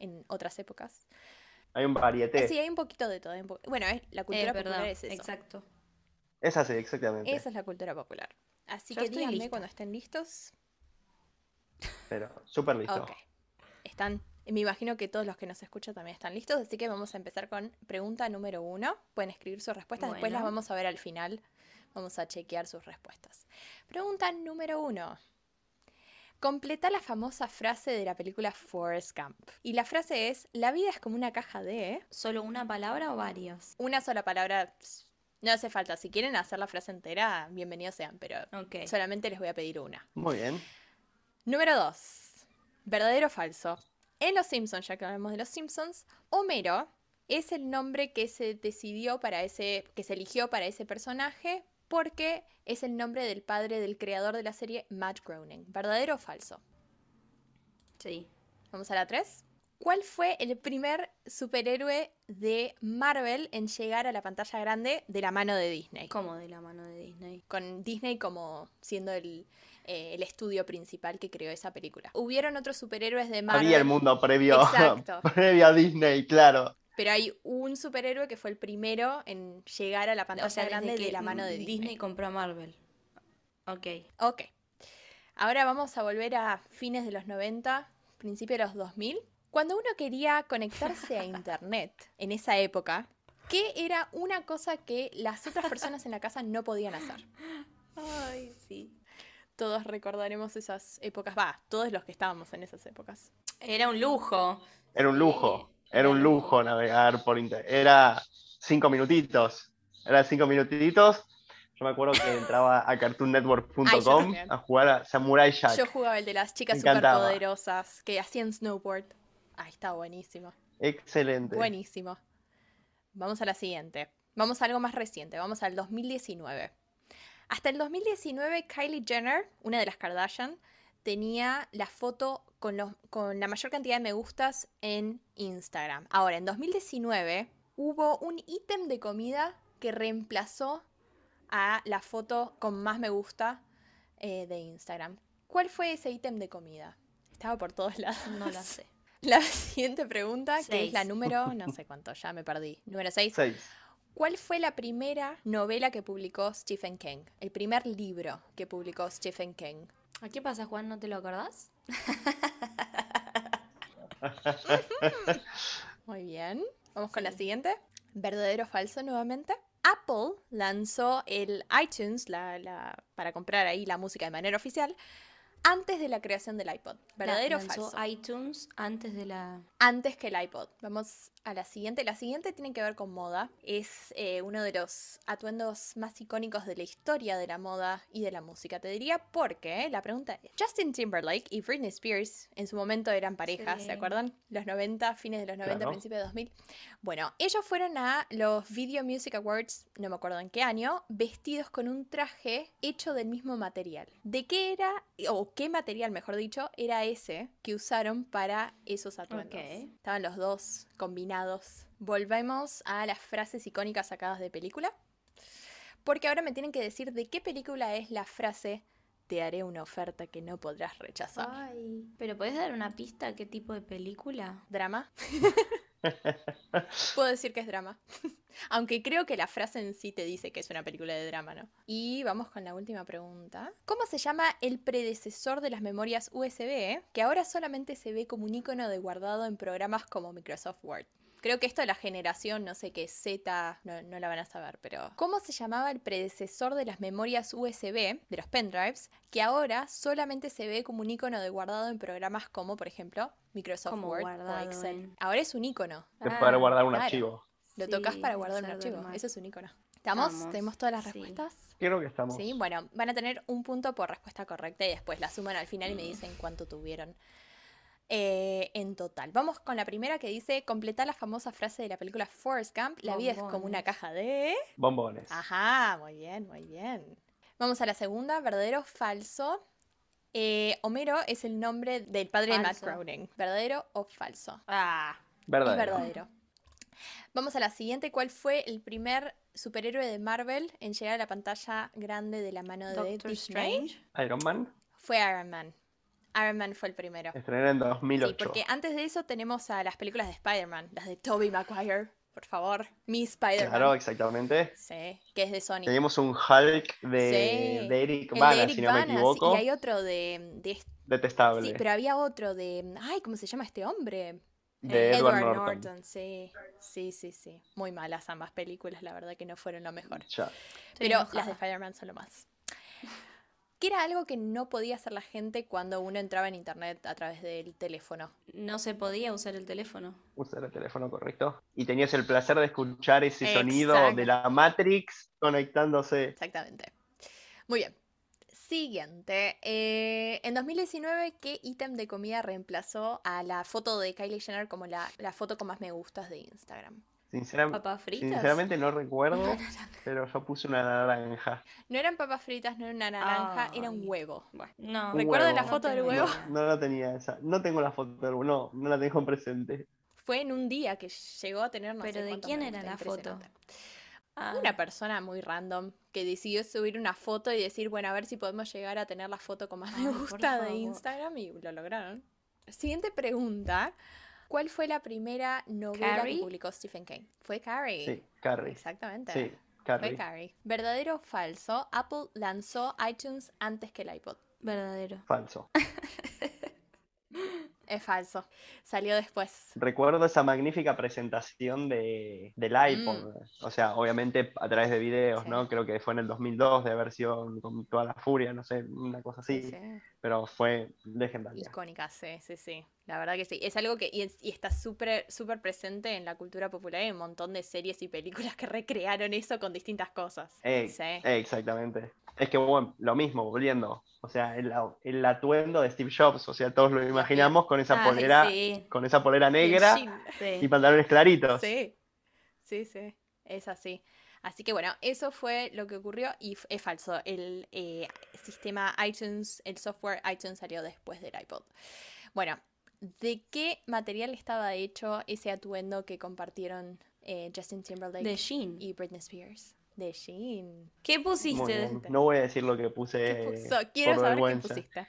en otras épocas. Hay un varieté. Sí, hay un poquito de todo. po- Bueno, es- la cultura popular es eso. exacto. Es así, exactamente. Esa es la cultura popular. Así Yo que estoy díganme lista. cuando estén listos. Pero súper listo. Ok. Están. Me imagino que todos los que nos escuchan también están listos, así que vamos a empezar con pregunta número uno. Pueden escribir sus respuestas, después las vamos a ver al final. Vamos a chequear sus respuestas. Pregunta número uno. Completa la famosa frase de la película Forrest Gump. Y la frase es, la vida es como una caja de... ¿Solo una palabra o varias? Una sola palabra, no hace falta. Si quieren hacer la frase entera, bienvenidos sean, pero solamente les voy a pedir una. Muy bien. Número 2. ¿Verdadero o falso? En Los Simpsons, ya que hablamos de Los Simpsons, Homero es el nombre que se decidió para ese, que se eligió para ese personaje porque es el nombre del padre del creador de la serie, Matt Groening. ¿Verdadero o falso? Sí. Vamos a la 3. ¿Cuál fue el primer superhéroe de Marvel en llegar a la pantalla grande de la mano de Disney? Como de la mano de Disney. con Disney como siendo el, eh, el estudio principal que creó esa película. Hubieron otros superhéroes de Marvel, Había el mundo previo, Exacto. previo a Disney, claro. Pero hay un superhéroe que fue el primero en llegar a la pantalla O sea, grande de la mano de Disney. Disney compró a Marvel. Ok. Ok. Ahora vamos a volver a fines de los 90, principios de los 2000. Cuando uno quería conectarse a Internet en esa época, ¿qué era una cosa que las otras personas en la casa no podían hacer? Ay, sí. Todos recordaremos esas épocas, va, todos los que estábamos en esas épocas. Era un lujo. Era un lujo. Era un lujo navegar por internet. Era cinco minutitos. Era cinco minutitos. Yo me acuerdo que entraba a cartoonnetwork.com a jugar a Samurai Jack. Yo jugaba el de las chicas superpoderosas que hacían snowboard. Ay, está buenísimo. Excelente. Buenísimo. Vamos a la siguiente. Vamos a algo más reciente. Vamos al 2019. Hasta el 2019, Kylie Jenner, una de las Kardashian, tenía la foto con, los, con la mayor cantidad de me gustas en Instagram. Ahora, en 2019 hubo un ítem de comida que reemplazó a la foto con más me gusta eh, de Instagram. ¿Cuál fue ese ítem de comida? Estaba por todos lados. No la sé. La siguiente pregunta, que es la número, no sé cuánto, ya me perdí. Número 6. Seis. ¿Cuál fue la primera novela que publicó Stephen King? El primer libro que publicó Stephen King. ¿A qué pasa, Juan? ¿No te lo acordás? Muy bien. Vamos con la siguiente. ¿Verdadero o falso nuevamente? Apple lanzó el iTunes la- la- para comprar ahí la música de manera oficial antes de la creación del iPod. ¿Verdadero o Lanzó falso? iTunes antes de la... antes que el iPod. Vamos a la siguiente. La siguiente tiene que ver con moda. Es eh, uno de los atuendos más icónicos de la historia de la moda y de la música. Te diría porque la pregunta es, Justin Timberlake y Britney Spears en su momento eran parejas, Sí. ¿se acuerdan? Los 90, fines de los 90, Claro. principios de 2000. Bueno, ellos fueron a los Video Music Awards, no me acuerdo en qué año, vestidos con un traje hecho del mismo material. ¿De qué era, o qué material, mejor dicho, era ese que usaron para esos atuendos? Estaban los dos combinados. Volvemos a las frases icónicas sacadas de película. Porque ahora me tienen que decir de qué película es la frase te haré una oferta que no podrás rechazar. Ay. ¿Pero podés dar una pista qué tipo de película? ¿Drama? Puedo decir que es drama. Aunque creo que la frase en sí te dice que es una película de drama, ¿no? Y vamos con la última pregunta. ¿Cómo se llama el predecesor de las memorias USB, eh? que ahora solamente se ve como un icono de guardado en programas como Microsoft Word? Creo que esto de la generación, no sé qué, Z, no, no la van a saber, pero... ¿Cómo se llamaba el predecesor de las memorias USB, de los pendrives, que ahora solamente se ve como un icono de guardado en programas como, por ejemplo, Microsoft Como Word guardado o Excel? en- Ahora es un icono. De Ah, poder guardar un claro. archivo. Lo Sí, tocas para guardar un archivo. normal. Eso es un icono. ¿Estamos? Estamos. ¿Tenemos todas las Sí. respuestas? Creo que estamos. Sí, bueno, van a tener un punto por respuesta correcta y después la suman al final y me dicen cuánto tuvieron. Eh, en total. Vamos con la primera que dice, completar la famosa frase de la película Forrest Gump, la vida es como una caja de... Bombones. Ajá, muy bien, muy bien. Vamos a la segunda, verdadero o falso. Eh, Homero es el nombre del padre de Matt. Groening. ¿Verdadero o falso? Ah, Verdadero. Es verdadero. Vamos a la siguiente. ¿Cuál fue el primer superhéroe de Marvel en llegar a la pantalla grande de la mano de Doctor Disney? Strange. Iron Man. Fue Iron Man. Iron Man fue el primero. Estrenó en 2008. Sí, porque antes de eso tenemos a las películas de Spider-Man, las de Tobey Maguire, por favor. Mi Spider-Man. Claro, exactamente. Sí, que es de Sony. Teníamos un Hulk de, Sí, de Eric Bana, si no me Bana, sí, equivoco. Y hay otro de, de Detestable. Sí, pero había otro de. Ay, ¿cómo se llama este hombre? de Eh, Edward, Norton. sí. Sí, sí, sí. Muy malas ambas películas, la verdad que no fueron lo mejor. Ya. Pero las de Spider-Man son lo más. Que era algo que no podía hacer la gente cuando uno entraba en internet a través del teléfono. No se podía usar el teléfono. Usar el teléfono correcto. Y tenías el placer de escuchar ese sonido de la Matrix conectándose. Exactamente. Muy bien. Siguiente. Eh, en 2019, ¿qué ítem de comida reemplazó a la foto de Kylie Jenner como la, la foto con más me gustas de Instagram? Sinceram- ¿Papas fritas? sinceramente no recuerdo, pero yo puse una naranja. No eran papas fritas, no era una naranja, era un huevo. Bueno, no. Un ¿Recuerdan la huevo. foto del tengo huevo? No la tenía esa. No tengo la foto del no, no la tengo presente. Fue en un día que llegó a tener no ¿Pero sé de quién era la foto? Ah, Una persona muy random que decidió subir una foto y decir, bueno, a ver si podemos llegar a tener la foto con más me gusta de. Instagram y lo lograron. Siguiente pregunta. ¿Cuál fue la primera novela ¿Carrie? que publicó Stephen King? Fue Carrie. Sí, Carrie. Exactamente. Sí, Fue Carrie. Carrie. ¿Verdadero o falso? Apple lanzó iTunes antes que el iPod. verdadero. Falso. Es falso. Salió después. Recuerdo esa magnífica presentación de, del iPod. O sea, obviamente a través de videos, Mm. Sí. ¿no? Creo que fue en el 2002 de haber sido con toda la furia, no sé, una cosa así. Sí, sí. Pero fue legendaria. Icónica, sí, sí, sí. La verdad que sí. Es algo que y, es- y está súper súper presente en la cultura popular. Hay un montón de series y películas que recrearon eso con distintas cosas. Sí. eh, exactamente. Es que, bueno, lo mismo, volviendo. O sea, el, el atuendo de Steve Jobs, o sea, todos lo imaginamos con esa Ay, polera, sí, con esa polera negra sí. y pantalones claritos. Sí, sí, sí. Es así. Así que bueno, eso fue lo que ocurrió y es falso. El eh, sistema iTunes, el software iTunes salió después del iPod. Bueno, ¿de qué material estaba hecho ese atuendo que compartieron eh, Justin Timberlake De y Britney Spears? De Shein. ¿Qué pusiste? No voy a decir lo que puse ¿Qué puso? Quiero por saber vergüenza. qué pusiste.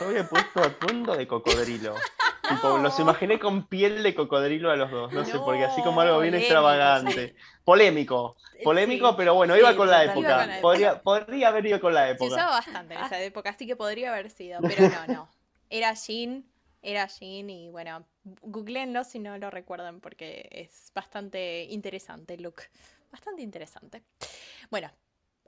Yo había puesto atuendo de cocodrilo. Tipo, los imaginé con piel de cocodrilo a los dos. No, sé, porque así como algo bien Polémico, extravagante. Polémico. Polémico, Sí. pero bueno, Sí, iba con la época. Iba con la Podría, podría haber ido con la Se época. usaba bastante en esa época, así que podría haber sido, pero no, no. Era Jean, era Jean y bueno, googleenlo si no lo recuerdan porque es bastante interesante el look. Bastante interesante. Bueno,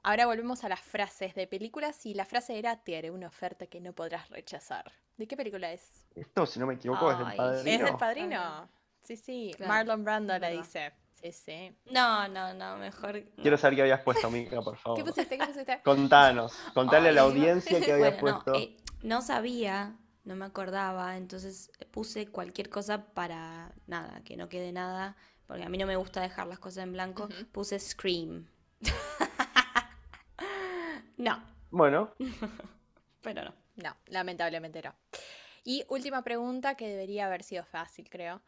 ahora volvemos a las frases de películas y la frase era te haré una oferta que no podrás rechazar. ¿De qué película es? Esto, si no me equivoco, es del padrino. ¿Es del padrino? Sí, sí. Claro, Marlon Brando es la dice. Sí, sí. No, no, no, mejor. no. Quiero saber qué habías puesto, Mica, por ¿Qué favor. pusiste? ¿Qué pusiste? Contanos, contale a la audiencia que habías Bueno, no, puesto. eh, no sabía, no me acordaba, entonces puse cualquier cosa para nada, que no quede nada, porque a mí no me gusta dejar las cosas en blanco. Puse Scream. no, Bueno, pero no. No, lamentablemente no. Y última pregunta que debería haber sido fácil, creo.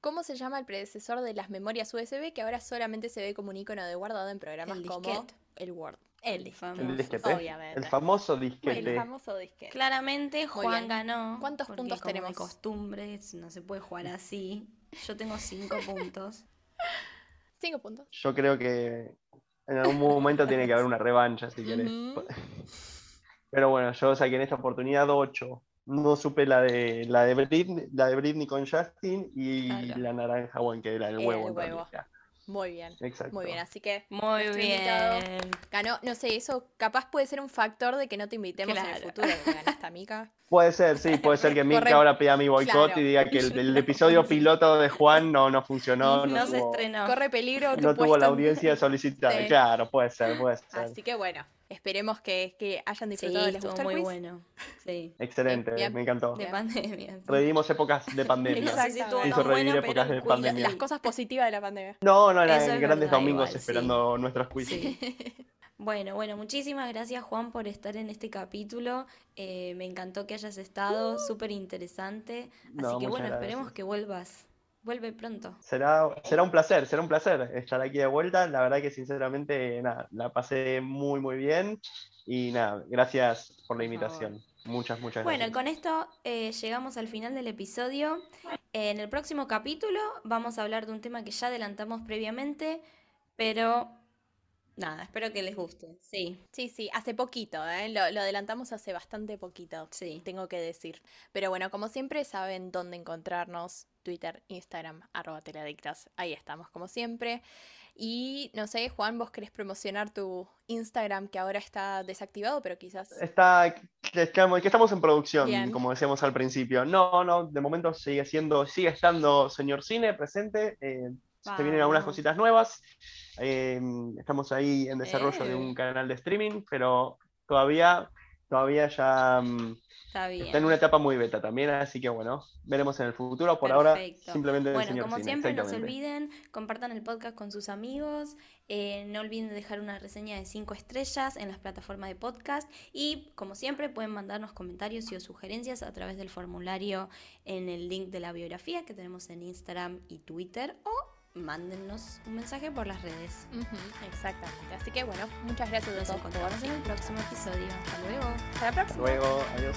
¿Cómo se llama el predecesor de las memorias USB que ahora solamente se ve como un icono de guardado en programas El como disquete. el Word? El El disquete, el famoso. disquete. obviamente. El famoso El disquete. famoso disquete. Claramente Juan ganó. ¿Cuántos puntos como de tenemos? costumbre, no se puede jugar así. Yo tengo cinco puntos. Cinco puntos. Yo creo que en algún momento tiene que haber una revancha, si querés. Ujú. Pero bueno, yo saqué en esta oportunidad 8. No supe la de la de Britney, la de Britney con Justin y Claro. la naranja, bueno, que era el huevo. el en huevo. realidad. Muy bien. Exacto. Muy bien, así que Muy invitado. bien. ganó, no sé, eso capaz puede ser un factor de que no te invitemos en el futuro, que ganaste amiga. Puede ser, sí, puede ser que Mika Corre- ahora pida mi boicot Claro. y diga que el, el episodio piloto de Juan no, no funcionó, no, No se tuvo, estrenó. Corre peligro tu no tuvo puesto la en- audiencia solicitada. Sí. Claro, puede ser, puede ser. Así que bueno, Esperemos que, que hayan Sí, disfrutado. ¿Les estuvo gustó el muy quiz? bueno. Sí. Excelente, me encantó. De pandemia. sí. Revivimos épocas de pandemia. Hizo revivir bueno, épocas pero de quiz- pandemia. Las cosas positivas de la pandemia. No, no, eran es grandes verdad, domingos igual, sí. esperando nuestros quizzes. Sí. Bueno, bueno, muchísimas gracias Juan por estar en este capítulo. Eh, me encantó que hayas estado, súper interesante. Así No, que bueno, gracias. esperemos que vuelvas. Vuelve pronto. Será, será un placer, será un placer estar aquí de vuelta. La verdad que sinceramente, nada, la pasé muy, muy bien. Y nada, gracias por la Por invitación. Muchas, muchas Bueno, gracias. con esto eh, llegamos al final del episodio. En el próximo capítulo vamos a hablar de un tema que ya adelantamos previamente, pero nada, espero que les guste. Sí, Sí, sí, hace poquito, ¿eh? Lo, lo adelantamos hace bastante poquito, sí. tengo que decir. Pero bueno, como siempre saben dónde encontrarnos, Twitter, Instagram, arroba teledictas, ahí estamos como siempre. Y no sé, Juan, vos querés promocionar tu Instagram que ahora está desactivado, pero quizás... Está, que estamos, que estamos en producción, Bien. como decíamos al principio. No, no, de momento sigue siendo, sigue estando Señor Cine presente. eh, se vienen algunas cositas nuevas. eh, estamos ahí en desarrollo de Eh. un canal de streaming, pero todavía, todavía ya mm, Está bien. está en una etapa muy beta también, así que bueno, veremos en el futuro. Por ahora, Perfecto. simplemente el Bueno, como Cine, siempre, no se olviden, compartan el podcast con sus amigos, eh, no olviden dejar una reseña de 5 estrellas en las plataformas de podcast y, como siempre, pueden mandarnos comentarios y o sugerencias a través del formulario en el link de la biografía que tenemos en Instagram y Twitter o mándennos un mensaje por las redes. Exactamente. Así que bueno, muchas gracias a Nos todos encontramos en el próximo episodio. Hasta luego. Hasta la próxima. Hasta luego, adiós.